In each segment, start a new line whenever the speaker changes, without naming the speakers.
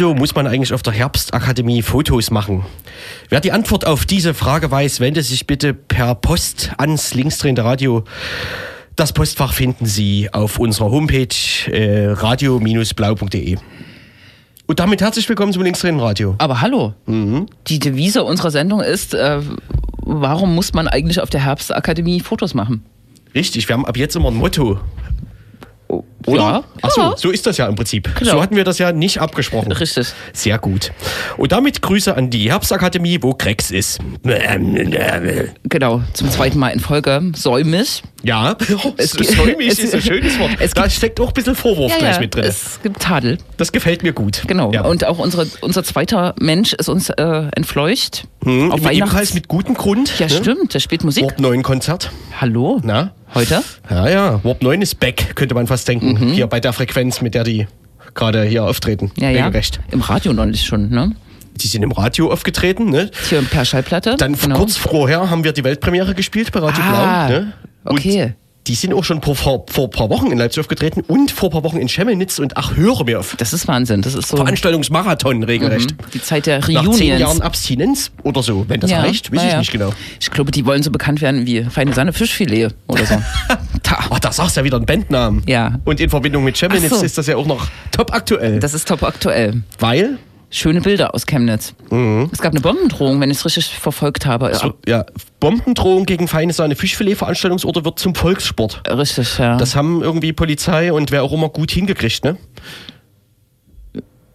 wieso muss man eigentlich auf der Herbstakademie Fotos machen? Wer die Antwort auf diese Frage weiß, wende sich bitte per Post ans linksdrehende Radio. Das Postfach finden Sie auf unserer Homepage äh, radio-blau.de. Und damit herzlich willkommen zum linksdrehenden Radio.
Aber hallo, die Devise unserer Sendung ist, äh, warum muss man eigentlich auf der Herbstakademie Fotos machen?
Richtig, wir haben ab jetzt immer ein Motto. Oder?
Ja.
Ach so,
Ja.
so ist das ja im Prinzip.
Genau.
So hatten wir das ja nicht abgesprochen.
Richtig.
Sehr gut. Und damit Grüße an die Herbstakademie, wo Krex ist.
Genau, zum zweiten Mal in Folge säumig.
Ja,
Es-
so säumig ist ein schönes Wort.
es
da steckt auch ein bisschen Vorwurf gleich mit drin.
es gibt Tadel.
Das gefällt mir gut.
Genau.
Ja.
Und auch unsere, unser zweiter Mensch ist uns äh, entfleucht.
hm,
auf
ebenfalls
Weihnachts...
mit gutem Grund.
Ja,
ne?
stimmt, der spielt Musik.
Warp 9 Konzert.
Hallo?
Na?
Heute?
Ja, ja. Warp 9 ist back, könnte man fast denken.
Mhm.
Hier bei der Frequenz, mit der die gerade hier auftreten.
Ja, ja.
Regelrecht.
Im Radio neulich schon, ne?
Die sind im Radio aufgetreten, ne?
Hier per Schallplatte.
Dann
genau.
kurz vorher haben wir die Weltpremiere gespielt bei Radio
Ah,
Blau. Ne? Und
okay.
Die sind auch schon vor, vor, vor ein paar Wochen in Leipzig aufgetreten und vor ein paar Wochen in Schemmelnitz und ach, höre mir auf.
Das ist Wahnsinn. Das ist so
Veranstaltungsmarathon regelrecht.
die Zeit der
Nach
Reunions.
zehn Jahren Abstinenz oder so, wenn das
Ja,
reicht, weiß
ja,
ich nicht genau.
Ich glaube, die wollen so bekannt werden wie feine Sahne Fischfilet oder so.
Ach, da sagst du ja wieder einen Bandnamen.
Ja.
Und in Verbindung mit Schemmelnitz
so.
ist das ja auch noch top aktuell.
Das ist top aktuell.
Weil,
Schöne Bilder aus Chemnitz. Es gab eine Bombendrohung, wenn ich es richtig verfolgt habe.
Mhm. so, ja, Bombendrohung gegen feine Sahne Fischfilet-Veranstaltungsorte wird zum Volkssport.
Richtig, ja.
Das haben irgendwie Polizei und wer auch immer gut hingekriegt, ne?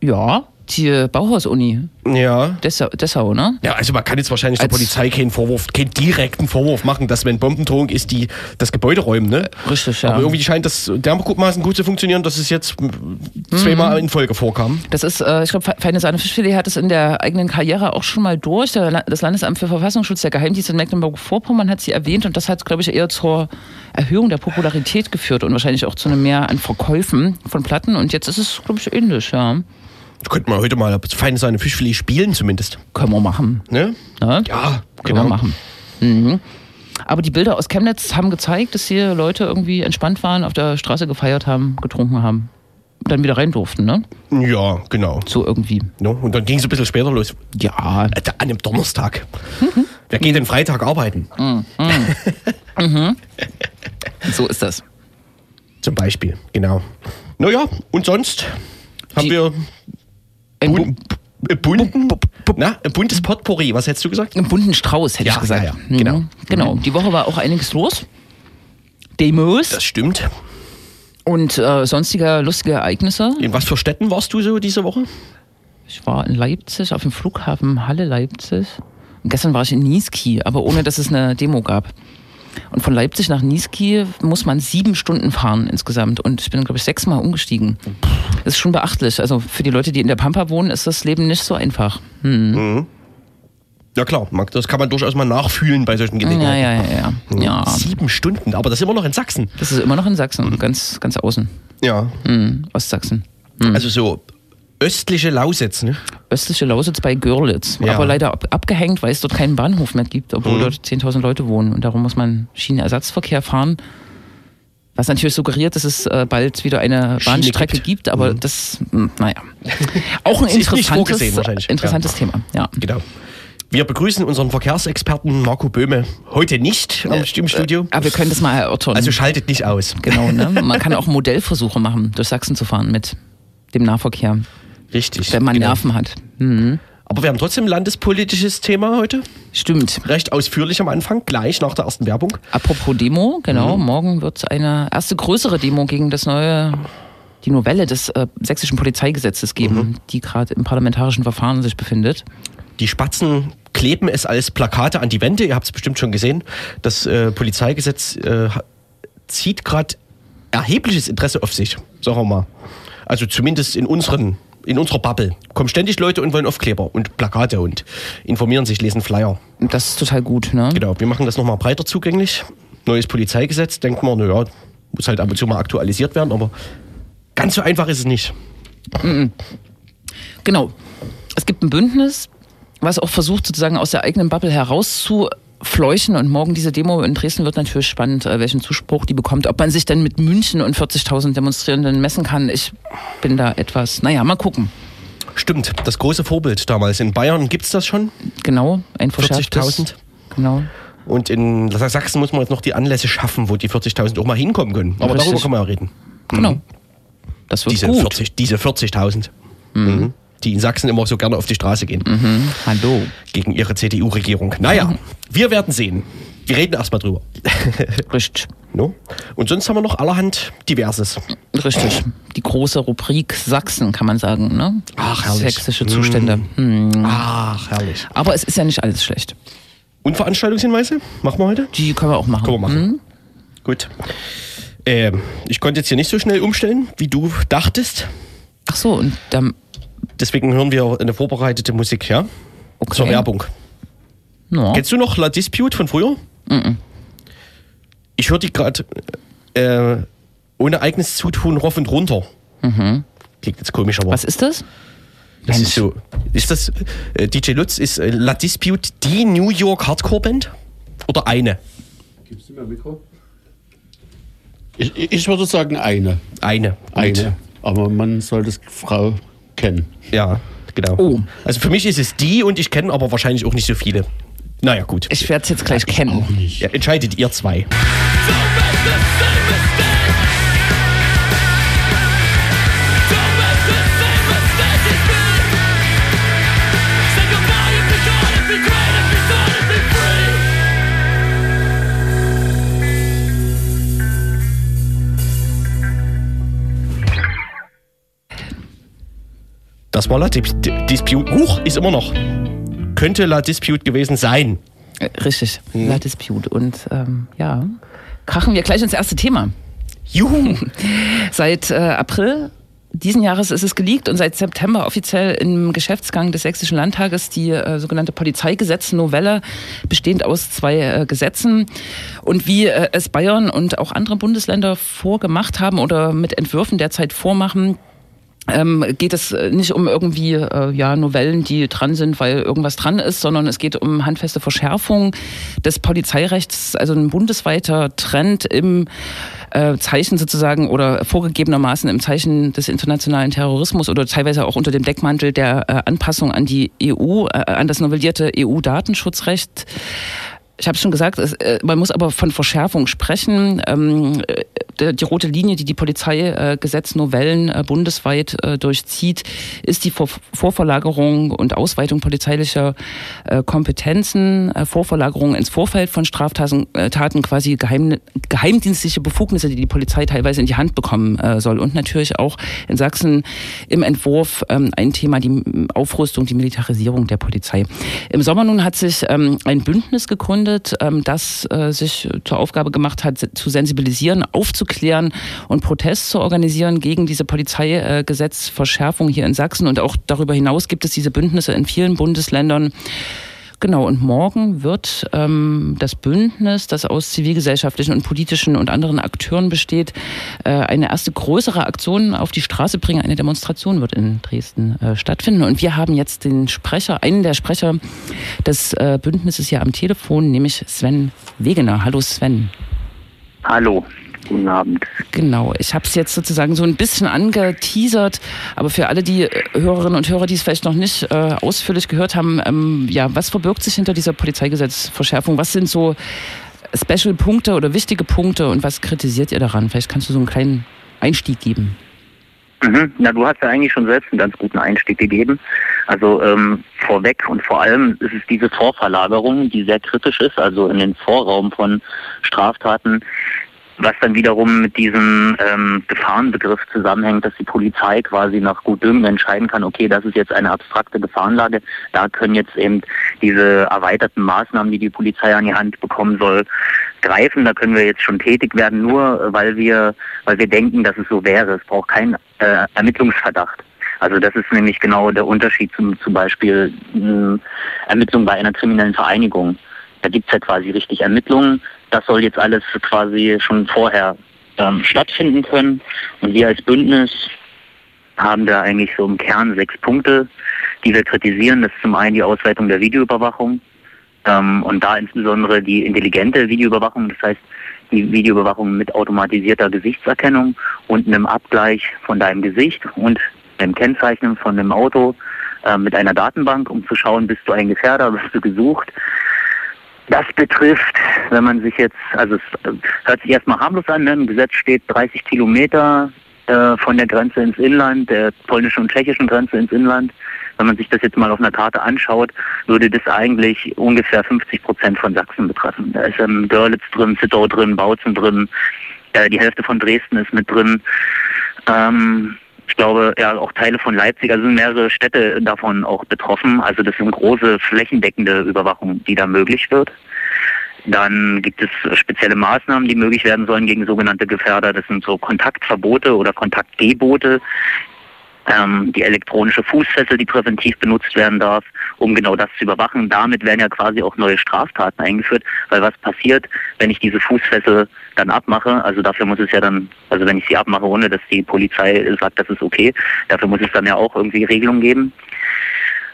ja, die Bauhaus-Uni.
Ja.
Dessau, Dessau, ne?
Ja, also man kann jetzt wahrscheinlich der
Als-
Polizei keinen Vorwurf, keinen direkten Vorwurf machen, dass wenn Bombendrohung ist, die das Gebäude räumen, ne?
Richtig, ja.
Aber irgendwie scheint das dermaßen gut zu funktionieren, dass es jetzt zweimal in Folge vorkam.
Das ist, äh, ich glaube, Feine Sahne Fischfilet hat es in der eigenen Karriere auch schon mal durch. Der, das Landesamt für Verfassungsschutz, der Geheimdienst in Mecklenburg-Vorpommern hat sie erwähnt und das hat, glaube ich, eher zur Erhöhung der Popularität geführt und wahrscheinlich auch zu einem Mehr an Verkäufen von Platten. Und jetzt ist es, glaube ich, ähnlich, ja.
Könnten wir heute mal feine Sahne Fischfilet spielen zumindest.
Können wir machen.
Ne?
Ne?
Ja,
Können
genau.
wir machen. Mhm. Aber die Bilder aus Chemnitz haben gezeigt, dass hier Leute irgendwie entspannt waren, auf der Straße gefeiert haben, getrunken haben. Dann wieder rein durften, ne?
Ja, genau.
So irgendwie.
Ne? Und dann ging es ein bisschen später los.
Ja.
An einem Donnerstag. Wer geht denn Freitag arbeiten?
So ist das.
Zum Beispiel, genau. Naja, und sonst haben
Die-
wir
Ein, bu
bunten, na, ein buntes Potpourri. Was hättest du gesagt?
einen bunten Strauß, hätte
Ja,
ich gesagt.
ja, ja, genau.
Mhm. Genau. Die Woche war auch einiges los. Demos
Das stimmt.
und äh, sonstige lustige Ereignisse.
In was für Städten warst du so diese Woche?
Ich war in Leipzig, auf dem Flughafen Halle Leipzig. Und gestern war ich in Niesky, aber ohne, dass es eine Demo gab. Und von Leipzig nach Niesky muss man sieben Stunden fahren insgesamt. Und ich bin, glaube ich, sechsmal umgestiegen. Das ist schon beachtlich. Also für die Leute, die in der Pampa wohnen, ist das Leben nicht so einfach. Hm.
Ja klar, das kann man durchaus mal nachfühlen bei solchen
Ja,
Gelegenheiten.
ja, ja, ja. ja.
Sieben Stunden, aber das ist immer noch in Sachsen.
Das ist immer noch in Sachsen, ganz, ganz außen.
Ja.
Hm. Ostsachsen.
Also so östliche Lausitz, ne?
Östliche Lausitz bei Görlitz.
Ja.
Aber leider ab, abgehängt, weil es dort keinen Bahnhof mehr gibt, obwohl dort 10.000 Leute wohnen. Und darum muss man Schienenersatzverkehr fahren. Was natürlich suggeriert, dass es äh, bald wieder eine
Schiene
Bahnstrecke
gibt.
gibt, aber das, hm, naja. Auch ein interessantes, interessantes Thema. Ja.
Genau. Wir begrüßen unseren Verkehrsexperten Marco Böhme heute nicht am im Studio.
Aber wir können das mal erörtern.
Also schaltet nicht aus.
genau, ne? Man kann auch Modellversuche machen, durch Sachsen zu fahren mit dem Nahverkehr,
Richtig.
wenn man
genau.
Nerven hat. Mhm.
Aber wir haben trotzdem ein landespolitisches Thema heute.
Stimmt.
Recht ausführlich am Anfang, gleich nach der ersten Werbung.
Apropos Demo, genau,
Mhm.
morgen wird es eine erste größere Demo gegen das neue, die Novelle des äh, sächsischen Polizeigesetzes geben,
Mhm.
die gerade im parlamentarischen Verfahren sich befindet.
Die Spatzen kleben es als Plakate an die Wände. Ihr habt es bestimmt schon gesehen. Das äh, Polizeigesetz äh, zieht gerade erhebliches Interesse auf sich, sagen wir mal. Also zumindest in unseren in unserer Bubble. Kommen ständig Leute und wollen Aufkleber und Plakate und informieren sich, lesen Flyer.
Das ist total gut, ne?
Genau, wir machen das nochmal breiter zugänglich. Neues Polizeigesetz, denkt man, naja, muss halt ab und zu mal aktualisiert werden, aber ganz so einfach ist es nicht.
Genau. Es gibt ein Bündnis, was auch versucht, sozusagen aus der eigenen Bubble herauszufleuchen. Und morgen diese Demo in Dresden wird natürlich spannend, äh, welchen Zuspruch die bekommt. Ob man sich denn mit München und 40.000 Demonstrierenden messen kann, ich bin da etwas, naja, mal gucken.
Stimmt, das große Vorbild damals. In Bayern gibt es das schon.
Genau, ein verschärftes.
40.000.
Genau.
Und in Sachsen muss man jetzt noch die Anlässe schaffen, wo die 40.000 auch mal hinkommen können. Aber
Richtig.
darüber können wir ja reden.
Genau. Das wird
Diese
gut.
40 diese 40.000. Mhm. Die in Sachsen immer so gerne auf die Straße gehen.
Mhm. Hallo.
Gegen ihre CDU-Regierung. Naja, wir werden sehen. Wir reden erstmal drüber.
Richtig.
no? Und sonst haben wir noch allerhand Diverses.
Richtig. Die große Rubrik Sachsen, kann man sagen, ne?
Ach, herrlich.
Sächsische Zustände. Hm.
Ach, herrlich.
Aber es ist ja nicht alles schlecht.
Und Veranstaltungshinweise? Machen wir heute?
Die können wir auch machen.
Können wir machen. Gut. Ähm, ich konnte jetzt hier nicht so schnell umstellen, wie du dachtest.
Ach so, und dann.
Deswegen hören wir eine vorbereitete Musik, ja?
Okay.
Zur Werbung.
Ja.
Kennst du noch La Dispute von früher? Ich höre die gerade äh, ohne eigenes Zutun rauf und runter. Klingt jetzt komisch, aber
Was ist das?
das ist so. Ist das, äh, DJ Lutz, ist äh, La Dispute die New York Hardcore-Band? Oder eine?
Gibst du mir ein Mikro? Ich, ich würde sagen eine.
Eine.
Eine. Aber man sollte es Frau kennen.
Ja, genau.
Oh.
Also für mich ist es die und ich kenne aber wahrscheinlich auch nicht so viele. Naja, gut.
Ich werde es jetzt gleich kennen.
Auch nicht.
Ja, entscheidet ihr zwei. Das war La Dis Dispute. Huch, ist immer noch. Könnte La Dispute gewesen sein.
Äh, Richtig.
Hm.
La Dispute. Und ähm, ja, krachen wir gleich ins erste Thema.
Juhu.
Seit äh, April diesen Jahres ist es geleakt und seit September offiziell im Geschäftsgang des Sächsischen Landtages die äh, sogenannte Polizeigesetznovelle, bestehend aus zwei äh, Gesetzen. Und wie äh, es Bayern und auch andere Bundesländer vorgemacht haben oder mit Entwürfen derzeit vormachen, ähm, geht es äh, nicht um irgendwie äh, ja, Novellen, die dran sind, weil irgendwas dran ist, sondern es geht um handfeste Verschärfung des Polizeirechts, also ein bundesweiter Trend im äh, Zeichen sozusagen oder vorgegebenermaßen im Zeichen des internationalen Terrorismus oder teilweise auch unter dem Deckmantel der äh, Anpassung an die EU, äh, an das novellierte EU-Datenschutzrecht. Ich habe schon gesagt, es, äh, man muss aber von Verschärfung sprechen. Ähm, äh, die rote Linie, die die Polizeigesetznovellen äh, bundesweit äh, durchzieht, ist die Vor Vorverlagerung und Ausweitung polizeilicher äh, Kompetenzen, äh, Vorverlagerung ins Vorfeld von Straftaten, äh, Taten, quasi geheim, geheimdienstliche Befugnisse, die die Polizei teilweise in die Hand bekommen äh, soll. Und natürlich auch in Sachsen im Entwurf ähm, ein Thema, die Aufrüstung, die Militarisierung der Polizei. Im Sommer nun hat sich ähm, ein Bündnis gegründet, ähm, das äh, sich zur Aufgabe gemacht hat, zu sensibilisieren, aufzuklären und Protest zu organisieren gegen diese Polizeigesetzverschärfung hier in Sachsen. Und auch darüber hinaus gibt es diese Bündnisse in vielen Bundesländern. Genau, und morgen wird ähm, das Bündnis, das aus zivilgesellschaftlichen und politischen und anderen Akteuren besteht, äh, eine erste größere Aktion auf die Straße bringen. Eine Demonstration wird in Dresden äh, stattfinden. Und wir haben jetzt den Sprecher, einen der Sprecher des äh, Bündnisses hier am Telefon, nämlich Sven Wegener. Hallo Sven.
Hallo, guten Abend.
Genau, ich habe es jetzt sozusagen so ein bisschen angeteasert, aber für alle die äh, Hörerinnen und Hörer, die es vielleicht noch nicht äh, ausführlich gehört haben, ähm, ja, was verbirgt sich hinter dieser Polizeigesetzverschärfung? Was sind so Special-Punkte oder wichtige Punkte und was kritisiert ihr daran? Vielleicht kannst du so einen kleinen Einstieg geben.
Mhm. Na, du hast ja eigentlich schon selbst einen ganz guten Einstieg gegeben. Also ähm, vorweg und vor allem ist es diese Vorverlagerung, die sehr kritisch ist, also in den Vorraum von Straftaten, was dann wiederum mit diesem ähm, Gefahrenbegriff zusammenhängt, dass die Polizei quasi nach Gutdünken entscheiden kann, okay, das ist jetzt eine abstrakte Gefahrenlage, da können jetzt eben diese erweiterten Maßnahmen, die die Polizei an die Hand bekommen soll, greifen. Da können wir jetzt schon tätig werden, nur äh, weil wir, weil wir denken, dass es so wäre. Es braucht keinen äh, Ermittlungsverdacht. Also das ist nämlich genau der Unterschied zum, zum Beispiel mh, Ermittlungen bei einer kriminellen Vereinigung. Da gibt's ja quasi richtig Ermittlungen. Das soll jetzt alles quasi schon vorher ähm, stattfinden können. Und wir als Bündnis haben da eigentlich so im Kern sechs Punkte, die wir kritisieren. Das ist zum einen die Ausweitung der Videoüberwachung ähm, und da insbesondere die intelligente Videoüberwachung, das heißt die Videoüberwachung mit automatisierter Gesichtserkennung und einem Abgleich von deinem Gesicht und dem Kennzeichnen von dem Auto äh, mit einer Datenbank, um zu schauen, bist du ein Gefährder, bist du gesucht. Das betrifft, wenn man sich jetzt, also es äh, hört sich erstmal harmlos an, ne? im Gesetz steht 30 Kilometer äh, von der Grenze ins Inland, der polnischen und tschechischen Grenze ins Inland. Wenn man sich das jetzt mal auf einer Karte anschaut, würde das eigentlich ungefähr 50 Prozent von Sachsen betreffen. Da ist ähm, Görlitz drin, Zittau drin, Bautzen drin, äh, die Hälfte von Dresden ist mit drin. Ähm, ich glaube, ja, auch Teile von Leipzig, also sind mehrere Städte davon auch betroffen. Also das sind große flächendeckende Überwachung, die da möglich wird. Dann gibt es spezielle Maßnahmen, die möglich werden sollen gegen sogenannte Gefährder. Das sind so Kontaktverbote oder Kontaktgebote, ähm, die elektronische Fußfessel, die präventiv benutzt werden darf, um genau das zu überwachen. Damit werden ja quasi auch neue Straftaten eingeführt, weil was passiert, wenn ich diese Fußfessel dann abmache, also dafür muss es ja dann, also wenn ich sie abmache, ohne dass die Polizei sagt, das ist okay, dafür muss es dann ja auch irgendwie Regelungen geben.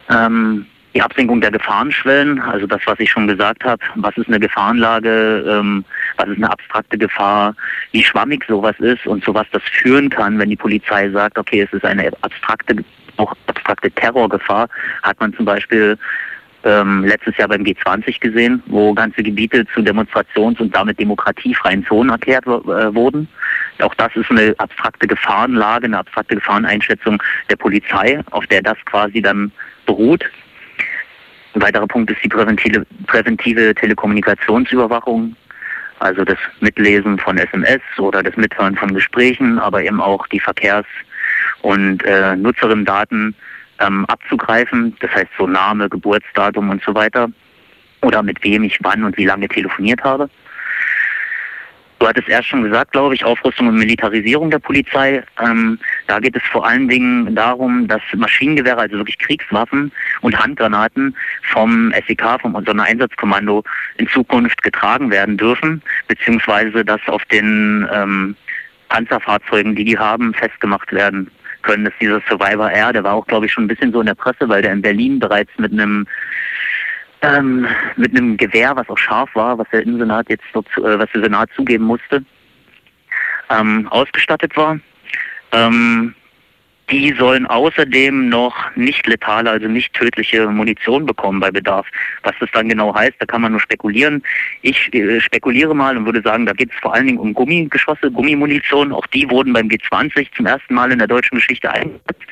Ähm, die Absenkung der Gefahrenschwellen, also das, was ich schon gesagt habe, was ist eine Gefahrenlage, ähm, was ist eine abstrakte Gefahr, wie schwammig sowas ist und zu was das führen kann, wenn die Polizei sagt, okay, es ist eine abstrakte, auch abstrakte Terrorgefahr, hat man zum Beispiel ähm, letztes Jahr beim G20 gesehen, wo ganze Gebiete zu Demonstrations- und damit demokratiefreien Zonen erklärt äh, wurden. Auch das ist eine abstrakte Gefahrenlage, eine abstrakte Gefahreneinschätzung der Polizei, auf der das quasi dann beruht. Ein weiterer Punkt ist die präventive, präventive Telekommunikationsüberwachung, also das Mitlesen von SMS oder das Mithören von Gesprächen, aber eben auch die Verkehrs- und äh, Nutzerinnendaten ähm, abzugreifen. Das heißt so Name, Geburtsdatum und so weiter. Oder mit wem ich wann und wie lange telefoniert habe. Du hattest erst schon gesagt, glaube ich, Aufrüstung und Militarisierung der Polizei. Ähm, da geht es vor allen Dingen darum, dass Maschinengewehre, also wirklich Kriegswaffen und Handgranaten vom SEK, vom Sondereinsatzkommando in Zukunft getragen werden dürfen, beziehungsweise dass auf den ähm, Panzerfahrzeugen, die die haben, festgemacht werden können. Dass dieser Survivor Air, der war auch, glaube ich, schon ein bisschen so in der Presse, weil der in Berlin bereits mit einem ähm, mit einem Gewehr, was auch scharf war, was der Innensenat jetzt dort, äh, was der Senat zugeben musste, ähm, ausgestattet war. Ähm, die sollen außerdem noch nicht letale, also nicht tödliche Munition bekommen bei Bedarf. Was das dann genau heißt, da kann man nur spekulieren. Ich äh, spekuliere mal und würde sagen, da geht es vor allen Dingen um Gummigeschosse, Gummimunition. Auch die wurden beim G20 zum ersten Mal in der deutschen Geschichte eingesetzt.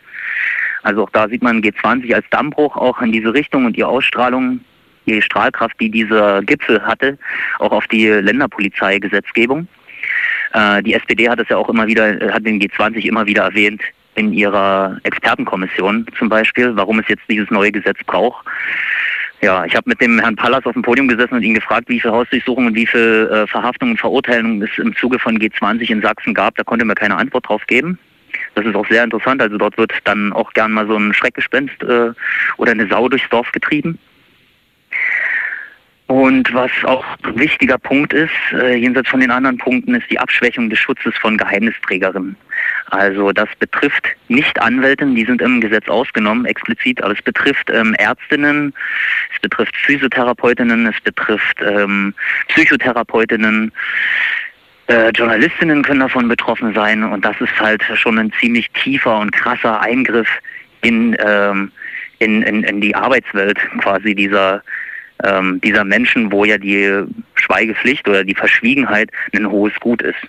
Also auch da sieht man G20 als Dammbruch auch in diese Richtung und die Ausstrahlung die Strahlkraft, die dieser Gipfel hatte, auch auf die Länderpolizeigesetzgebung. Äh, die SPD hat es ja auch immer wieder, hat den G20 immer wieder erwähnt in ihrer Expertenkommission zum Beispiel, warum es jetzt dieses neue Gesetz braucht. Ja, ich habe mit dem Herrn Pallas auf dem Podium gesessen und ihn gefragt, wie viele Hausdurchsuchungen und wie viele äh, Verhaftungen und Verurteilungen es im Zuge von G20 in Sachsen gab. Da konnte mir keine Antwort drauf geben. Das ist auch sehr interessant. Also dort wird dann auch gern mal so ein Schreckgespenst äh, oder eine Sau durchs Dorf getrieben. Und was auch ein wichtiger Punkt ist, äh, jenseits von den anderen Punkten, ist die Abschwächung des Schutzes von Geheimnisträgerinnen. Also das betrifft nicht Anwältinnen, die sind im Gesetz ausgenommen, explizit, aber es betrifft ähm, Ärztinnen, es betrifft Physiotherapeutinnen, es betrifft ähm, Psychotherapeutinnen, äh, Journalistinnen können davon betroffen sein und das ist halt schon ein ziemlich tiefer und krasser Eingriff in, ähm, in, in, in die Arbeitswelt quasi dieser ähm, dieser Menschen, wo ja die Schweigepflicht oder die Verschwiegenheit ein hohes Gut ist.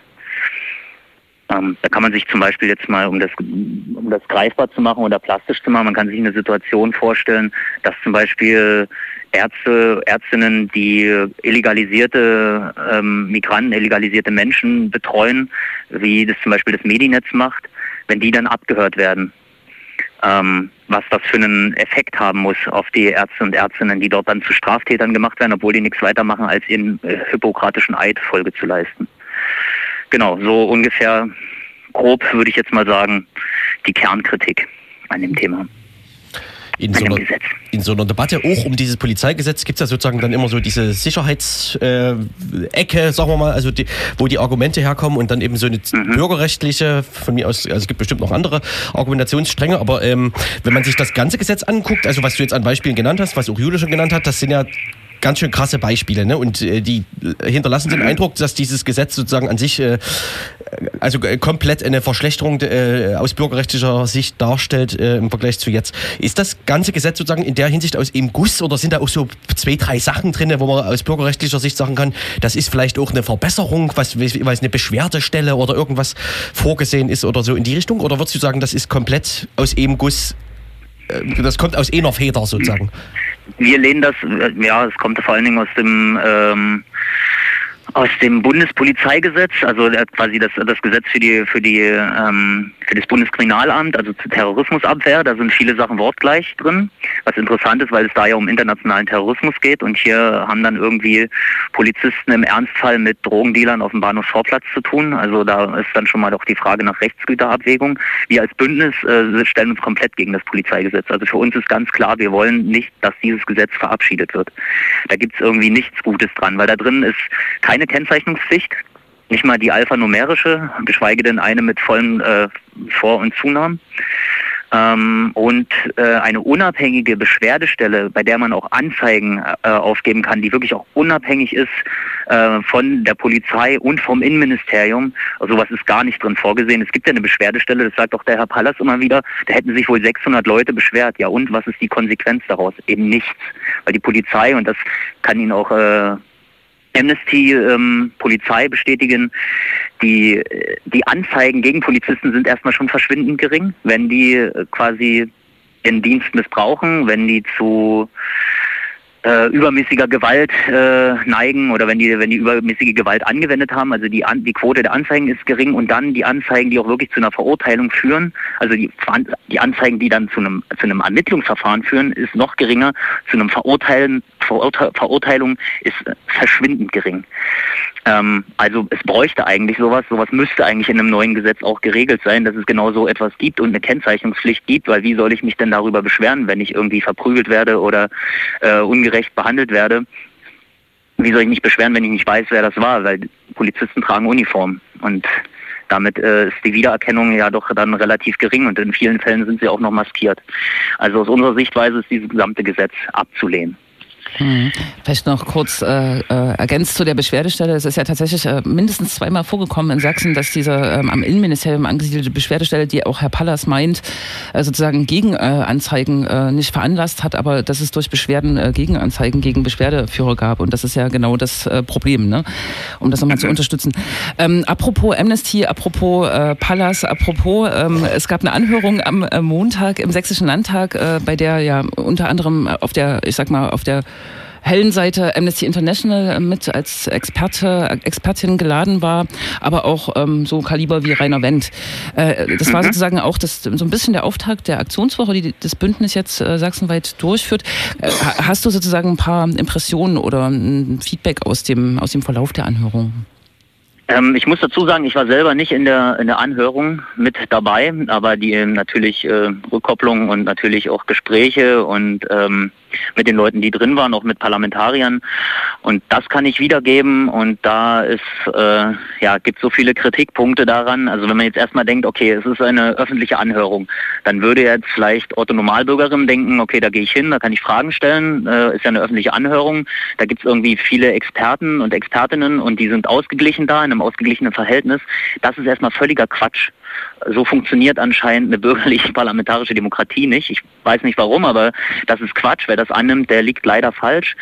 Ähm, da kann man sich zum Beispiel jetzt mal, um das, um das greifbar zu machen oder plastisch zu machen, man kann sich eine Situation vorstellen, dass zum Beispiel Ärzte, Ärztinnen, die illegalisierte ähm, Migranten, illegalisierte Menschen betreuen, wie das zum Beispiel das Medinetz macht, wenn die dann abgehört werden ähm, was das für einen Effekt haben muss auf die Ärzte und Ärztinnen, die dort dann zu Straftätern gemacht werden, obwohl die nichts weiter machen, als ihren äh, hippokratischen Eid Folge zu leisten. Genau, so ungefähr grob würde ich jetzt mal sagen, die Kernkritik an dem Thema
in so, einer, in so einer Debatte auch um dieses Polizeigesetz gibt es ja sozusagen dann immer so diese Sicherheitsecke, äh, sagen wir mal, also die, wo die Argumente herkommen und dann eben so eine mhm. bürgerrechtliche, von mir aus, also es gibt bestimmt noch andere Argumentationsstränge, aber ähm, wenn man sich das ganze Gesetz anguckt, also was du jetzt an Beispielen genannt hast, was auch Jule schon genannt hat, das sind ja ganz schön krasse Beispiele, ne? Und äh, die hinterlassen den Eindruck, dass dieses Gesetz sozusagen an sich äh, also äh, komplett eine Verschlechterung äh, aus bürgerrechtlicher Sicht darstellt äh, im Vergleich zu jetzt. Ist das ganze Gesetz sozusagen in der Hinsicht aus eben Guss oder sind da auch so zwei, drei Sachen drin, wo man aus bürgerrechtlicher Sicht sagen kann, das ist vielleicht auch eine Verbesserung, was, was eine Beschwerdestelle oder irgendwas vorgesehen ist oder so in die Richtung? Oder würdest du sagen, das ist komplett aus eben Guss, das kommt aus einer Feder sozusagen?
Wir lehnen das, äh, ja, es kommt vor allen Dingen aus dem ähm, aus dem Bundespolizeigesetz, also quasi das, das Gesetz für die für die ähm, für das Bundeskriminalamt, also zur Terrorismusabwehr. Da sind viele Sachen wortgleich drin, was interessant ist, weil es da ja um internationalen Terrorismus geht und hier haben dann irgendwie Polizisten im Ernstfall mit Drogendealern auf dem Bahnhofsvorplatz zu tun. Also da ist dann schon mal doch die Frage nach Rechtsgüterabwägung. Wir als Bündnis äh, stellen uns komplett gegen das Polizeigesetz. Also für uns ist ganz klar, wir wollen nicht, dass dieses Gesetz verabschiedet wird. Da gibt es irgendwie nichts Gutes dran, weil da drin ist keine Kennzeichnungspflicht, nicht mal die alphanumerische, geschweige denn eine mit vollen äh, Vor- und Zunahmen. Ähm, und äh, eine unabhängige Beschwerdestelle, bei der man auch Anzeigen äh, aufgeben kann, die wirklich auch unabhängig ist äh, von der Polizei und vom Innenministerium. Also sowas ist gar nicht drin vorgesehen. Es gibt ja eine Beschwerdestelle, das sagt auch der Herr Pallas immer wieder, da hätten sich wohl 600 Leute beschwert. Ja und, was ist die Konsequenz daraus? Eben nichts. Weil die Polizei, und das kann Ihnen auch äh, Amnesty ähm, Polizei bestätigen, die, die Anzeigen gegen Polizisten sind erstmal schon verschwindend gering, wenn die äh, quasi den Dienst missbrauchen, wenn die zu äh, übermäßiger Gewalt äh, neigen oder wenn die, wenn die übermäßige Gewalt angewendet haben. Also die, die Quote der Anzeigen ist gering und dann die Anzeigen, die auch wirklich zu einer Verurteilung führen, also die, die Anzeigen, die dann zu einem, zu einem Ermittlungsverfahren führen, ist noch geringer. Zu einem Verurteilen, Verurte Verurteilung ist verschwindend gering. Ähm, also es bräuchte eigentlich sowas, sowas müsste eigentlich in einem neuen Gesetz auch geregelt sein, dass es genau so etwas gibt und eine Kennzeichnungspflicht gibt, weil wie soll ich mich denn darüber beschweren, wenn ich irgendwie verprügelt werde oder äh, ungerecht behandelt werde? Wie soll ich mich beschweren, wenn ich nicht weiß, wer das war? Weil Polizisten tragen Uniform und damit äh, ist die Wiedererkennung ja doch dann relativ gering und in vielen Fällen sind sie auch noch maskiert. Also aus unserer Sichtweise ist dieses gesamte Gesetz abzulehnen.
Hm. Vielleicht noch kurz äh, äh, ergänzt zu der Beschwerdestelle. Es ist ja tatsächlich äh, mindestens zweimal vorgekommen in Sachsen, dass diese ähm, am Innenministerium angesiedelte Beschwerdestelle, die auch Herr Pallas meint, äh, sozusagen Gegenanzeigen äh, nicht veranlasst hat, aber dass es durch Beschwerden äh, Gegenanzeigen gegen Beschwerdeführer gab. Und das ist ja genau das äh, Problem, ne? um das nochmal zu unterstützen. Ähm, apropos Amnesty, apropos äh, Pallas, apropos, ähm, es gab eine Anhörung am äh, Montag im Sächsischen Landtag, äh, bei der ja unter anderem auf der, ich sag mal, auf der hellen Seite Amnesty International mit als Experte, Expertin geladen war, aber auch ähm, so Kaliber wie Rainer Wendt. Äh, das war mhm. sozusagen auch das, so ein bisschen der Auftakt der Aktionswoche, die das Bündnis jetzt äh, sachsenweit durchführt. Äh, hast du sozusagen ein paar Impressionen oder ein Feedback aus dem, aus dem Verlauf der Anhörung?
Ähm, ich muss dazu sagen, ich war selber nicht in der, in der Anhörung mit dabei, aber die natürlich äh, Rückkopplung und natürlich auch Gespräche und ähm, mit den Leuten, die drin waren, auch mit Parlamentariern. Und das kann ich wiedergeben. Und da ist, äh, ja, gibt so viele Kritikpunkte daran. Also wenn man jetzt erstmal denkt, okay, es ist eine öffentliche Anhörung, dann würde jetzt vielleicht Otto Normalbürgerin denken, okay, da gehe ich hin, da kann ich Fragen stellen, äh, ist ja eine öffentliche Anhörung. Da gibt es irgendwie viele Experten und Expertinnen und die sind ausgeglichen da, in einem ausgeglichenen Verhältnis. Das ist erstmal völliger Quatsch. So funktioniert anscheinend eine bürgerliche parlamentarische Demokratie nicht. Ich weiß nicht warum, aber das ist Quatsch. Wer das annimmt, der liegt leider falsch.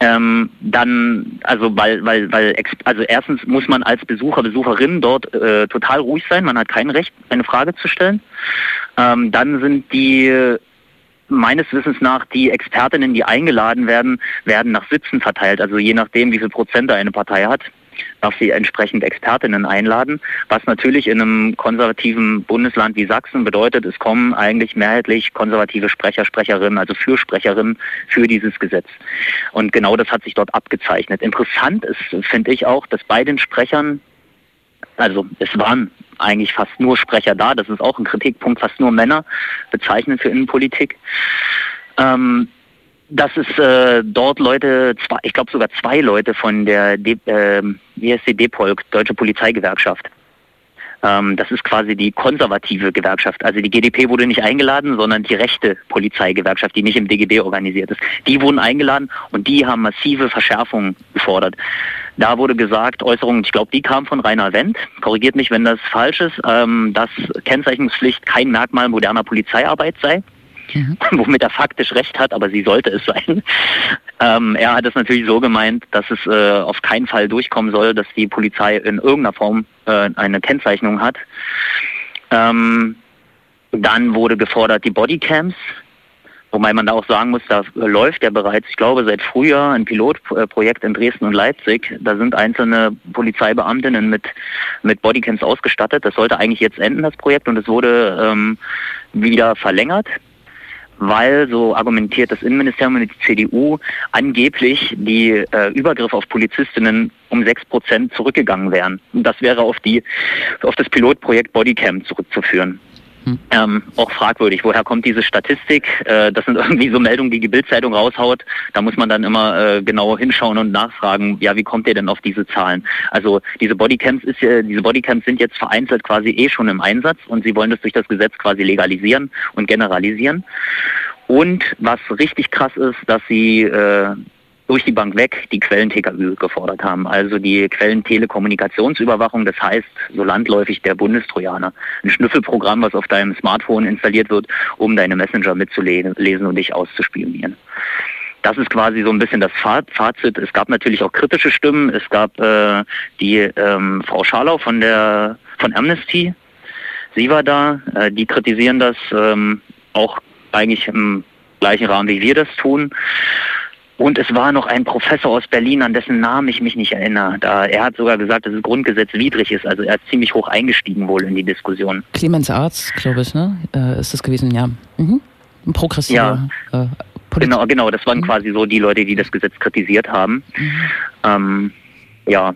Ähm, dann, also weil, weil, weil, also erstens muss man als Besucher, Besucherin dort äh, total ruhig sein. Man hat kein Recht, eine Frage zu stellen. Ähm, dann sind die meines Wissens nach die Expertinnen, die eingeladen werden, werden nach Sitzen verteilt. Also je nachdem, wie viel Prozent eine Partei hat darf sie entsprechend Expertinnen einladen, was natürlich in einem konservativen Bundesland wie Sachsen bedeutet, es kommen eigentlich mehrheitlich konservative Sprecher, Sprecherinnen, also Fürsprecherinnen für dieses Gesetz. Und genau das hat sich dort abgezeichnet. Interessant ist, finde ich auch, dass bei den Sprechern also es waren eigentlich fast nur Sprecher da, das ist auch ein Kritikpunkt, fast nur Männer bezeichnen für Innenpolitik. Ähm, dass es äh, dort Leute, zwei, ich glaube sogar zwei Leute von der D, äh, die DPOLG, Deutsche Polizeigewerkschaft, Ähm, das ist quasi die konservative Gewerkschaft. Also die GdP wurde nicht eingeladen, sondern die rechte Polizeigewerkschaft, die nicht im DGB organisiert ist. Die wurden eingeladen und die haben massive Verschärfungen gefordert. Da wurde gesagt, Äußerungen, ich glaube, die kamen von Rainer Wendt, korrigiert mich, wenn das falsch ist, ähm, dass Kennzeichnungspflicht kein Merkmal moderner Polizeiarbeit sei. Mhm. womit er faktisch recht hat, aber sie sollte es sein. Ähm, er hat es natürlich so gemeint, dass es äh, auf keinen Fall durchkommen soll, dass die Polizei in irgendeiner Form äh, eine Kennzeichnung hat. Ähm, dann wurde gefordert die Bodycams Wobei man da auch sagen muss, da läuft ja bereits, ich glaube, seit Frühjahr ein Pilotprojekt in Dresden und Leipzig. Da sind einzelne Polizeibeamtinnen mit, mit Bodycams ausgestattet. Das sollte eigentlich jetzt enden, das Projekt, und es wurde ähm, wieder verlängert weil, so argumentiert das Innenministerium und die CDU, angeblich die äh, Übergriffe auf Polizistinnen um sechs Prozent zurückgegangen wären. Und das wäre auf die auf das Pilotprojekt Bodycam zurückzuführen. Hm. Ähm, auch fragwürdig, woher kommt diese Statistik? Äh, das sind irgendwie so Meldungen, die die Bildzeitung raushaut. Da muss man dann immer äh, genau hinschauen und nachfragen, ja, wie kommt ihr denn auf diese Zahlen? Also diese Bodycams ist ja, diese Bodycams sind jetzt vereinzelt quasi eh schon im Einsatz und sie wollen das durch das Gesetz quasi legalisieren und generalisieren. Und was richtig krass ist, dass sie äh, durch die Bank weg die Quellen-TKÜ gefordert haben, also die Quellen-Telekommunikationsüberwachung, das heißt so landläufig der Bundestrojaner. Ein Schnüffelprogramm, was auf deinem Smartphone installiert wird, um deine Messenger mitzulesen und dich auszuspionieren. Das ist quasi so ein bisschen das Fazit. Es gab natürlich auch kritische Stimmen. Es gab äh, die ähm, Frau Scharlau von der von Amnesty. Sie war da. Äh, die kritisieren das ähm, auch eigentlich im gleichen Rahmen, wie wir das tun. Und es war noch ein Professor aus Berlin, an dessen Namen ich mich nicht erinnere. Da, er hat sogar gesagt, dass es grundgesetzwidrig ist. Also er ist ziemlich hoch eingestiegen wohl in die Diskussion.
Clemens Arzt, glaube ich, ne? Äh, ist das gewesen, ja. Mhm. Ein progressiver
ja. Äh, Genau, genau. Das waren mhm. quasi so die Leute, die das Gesetz kritisiert haben. Mhm. Ähm, ja,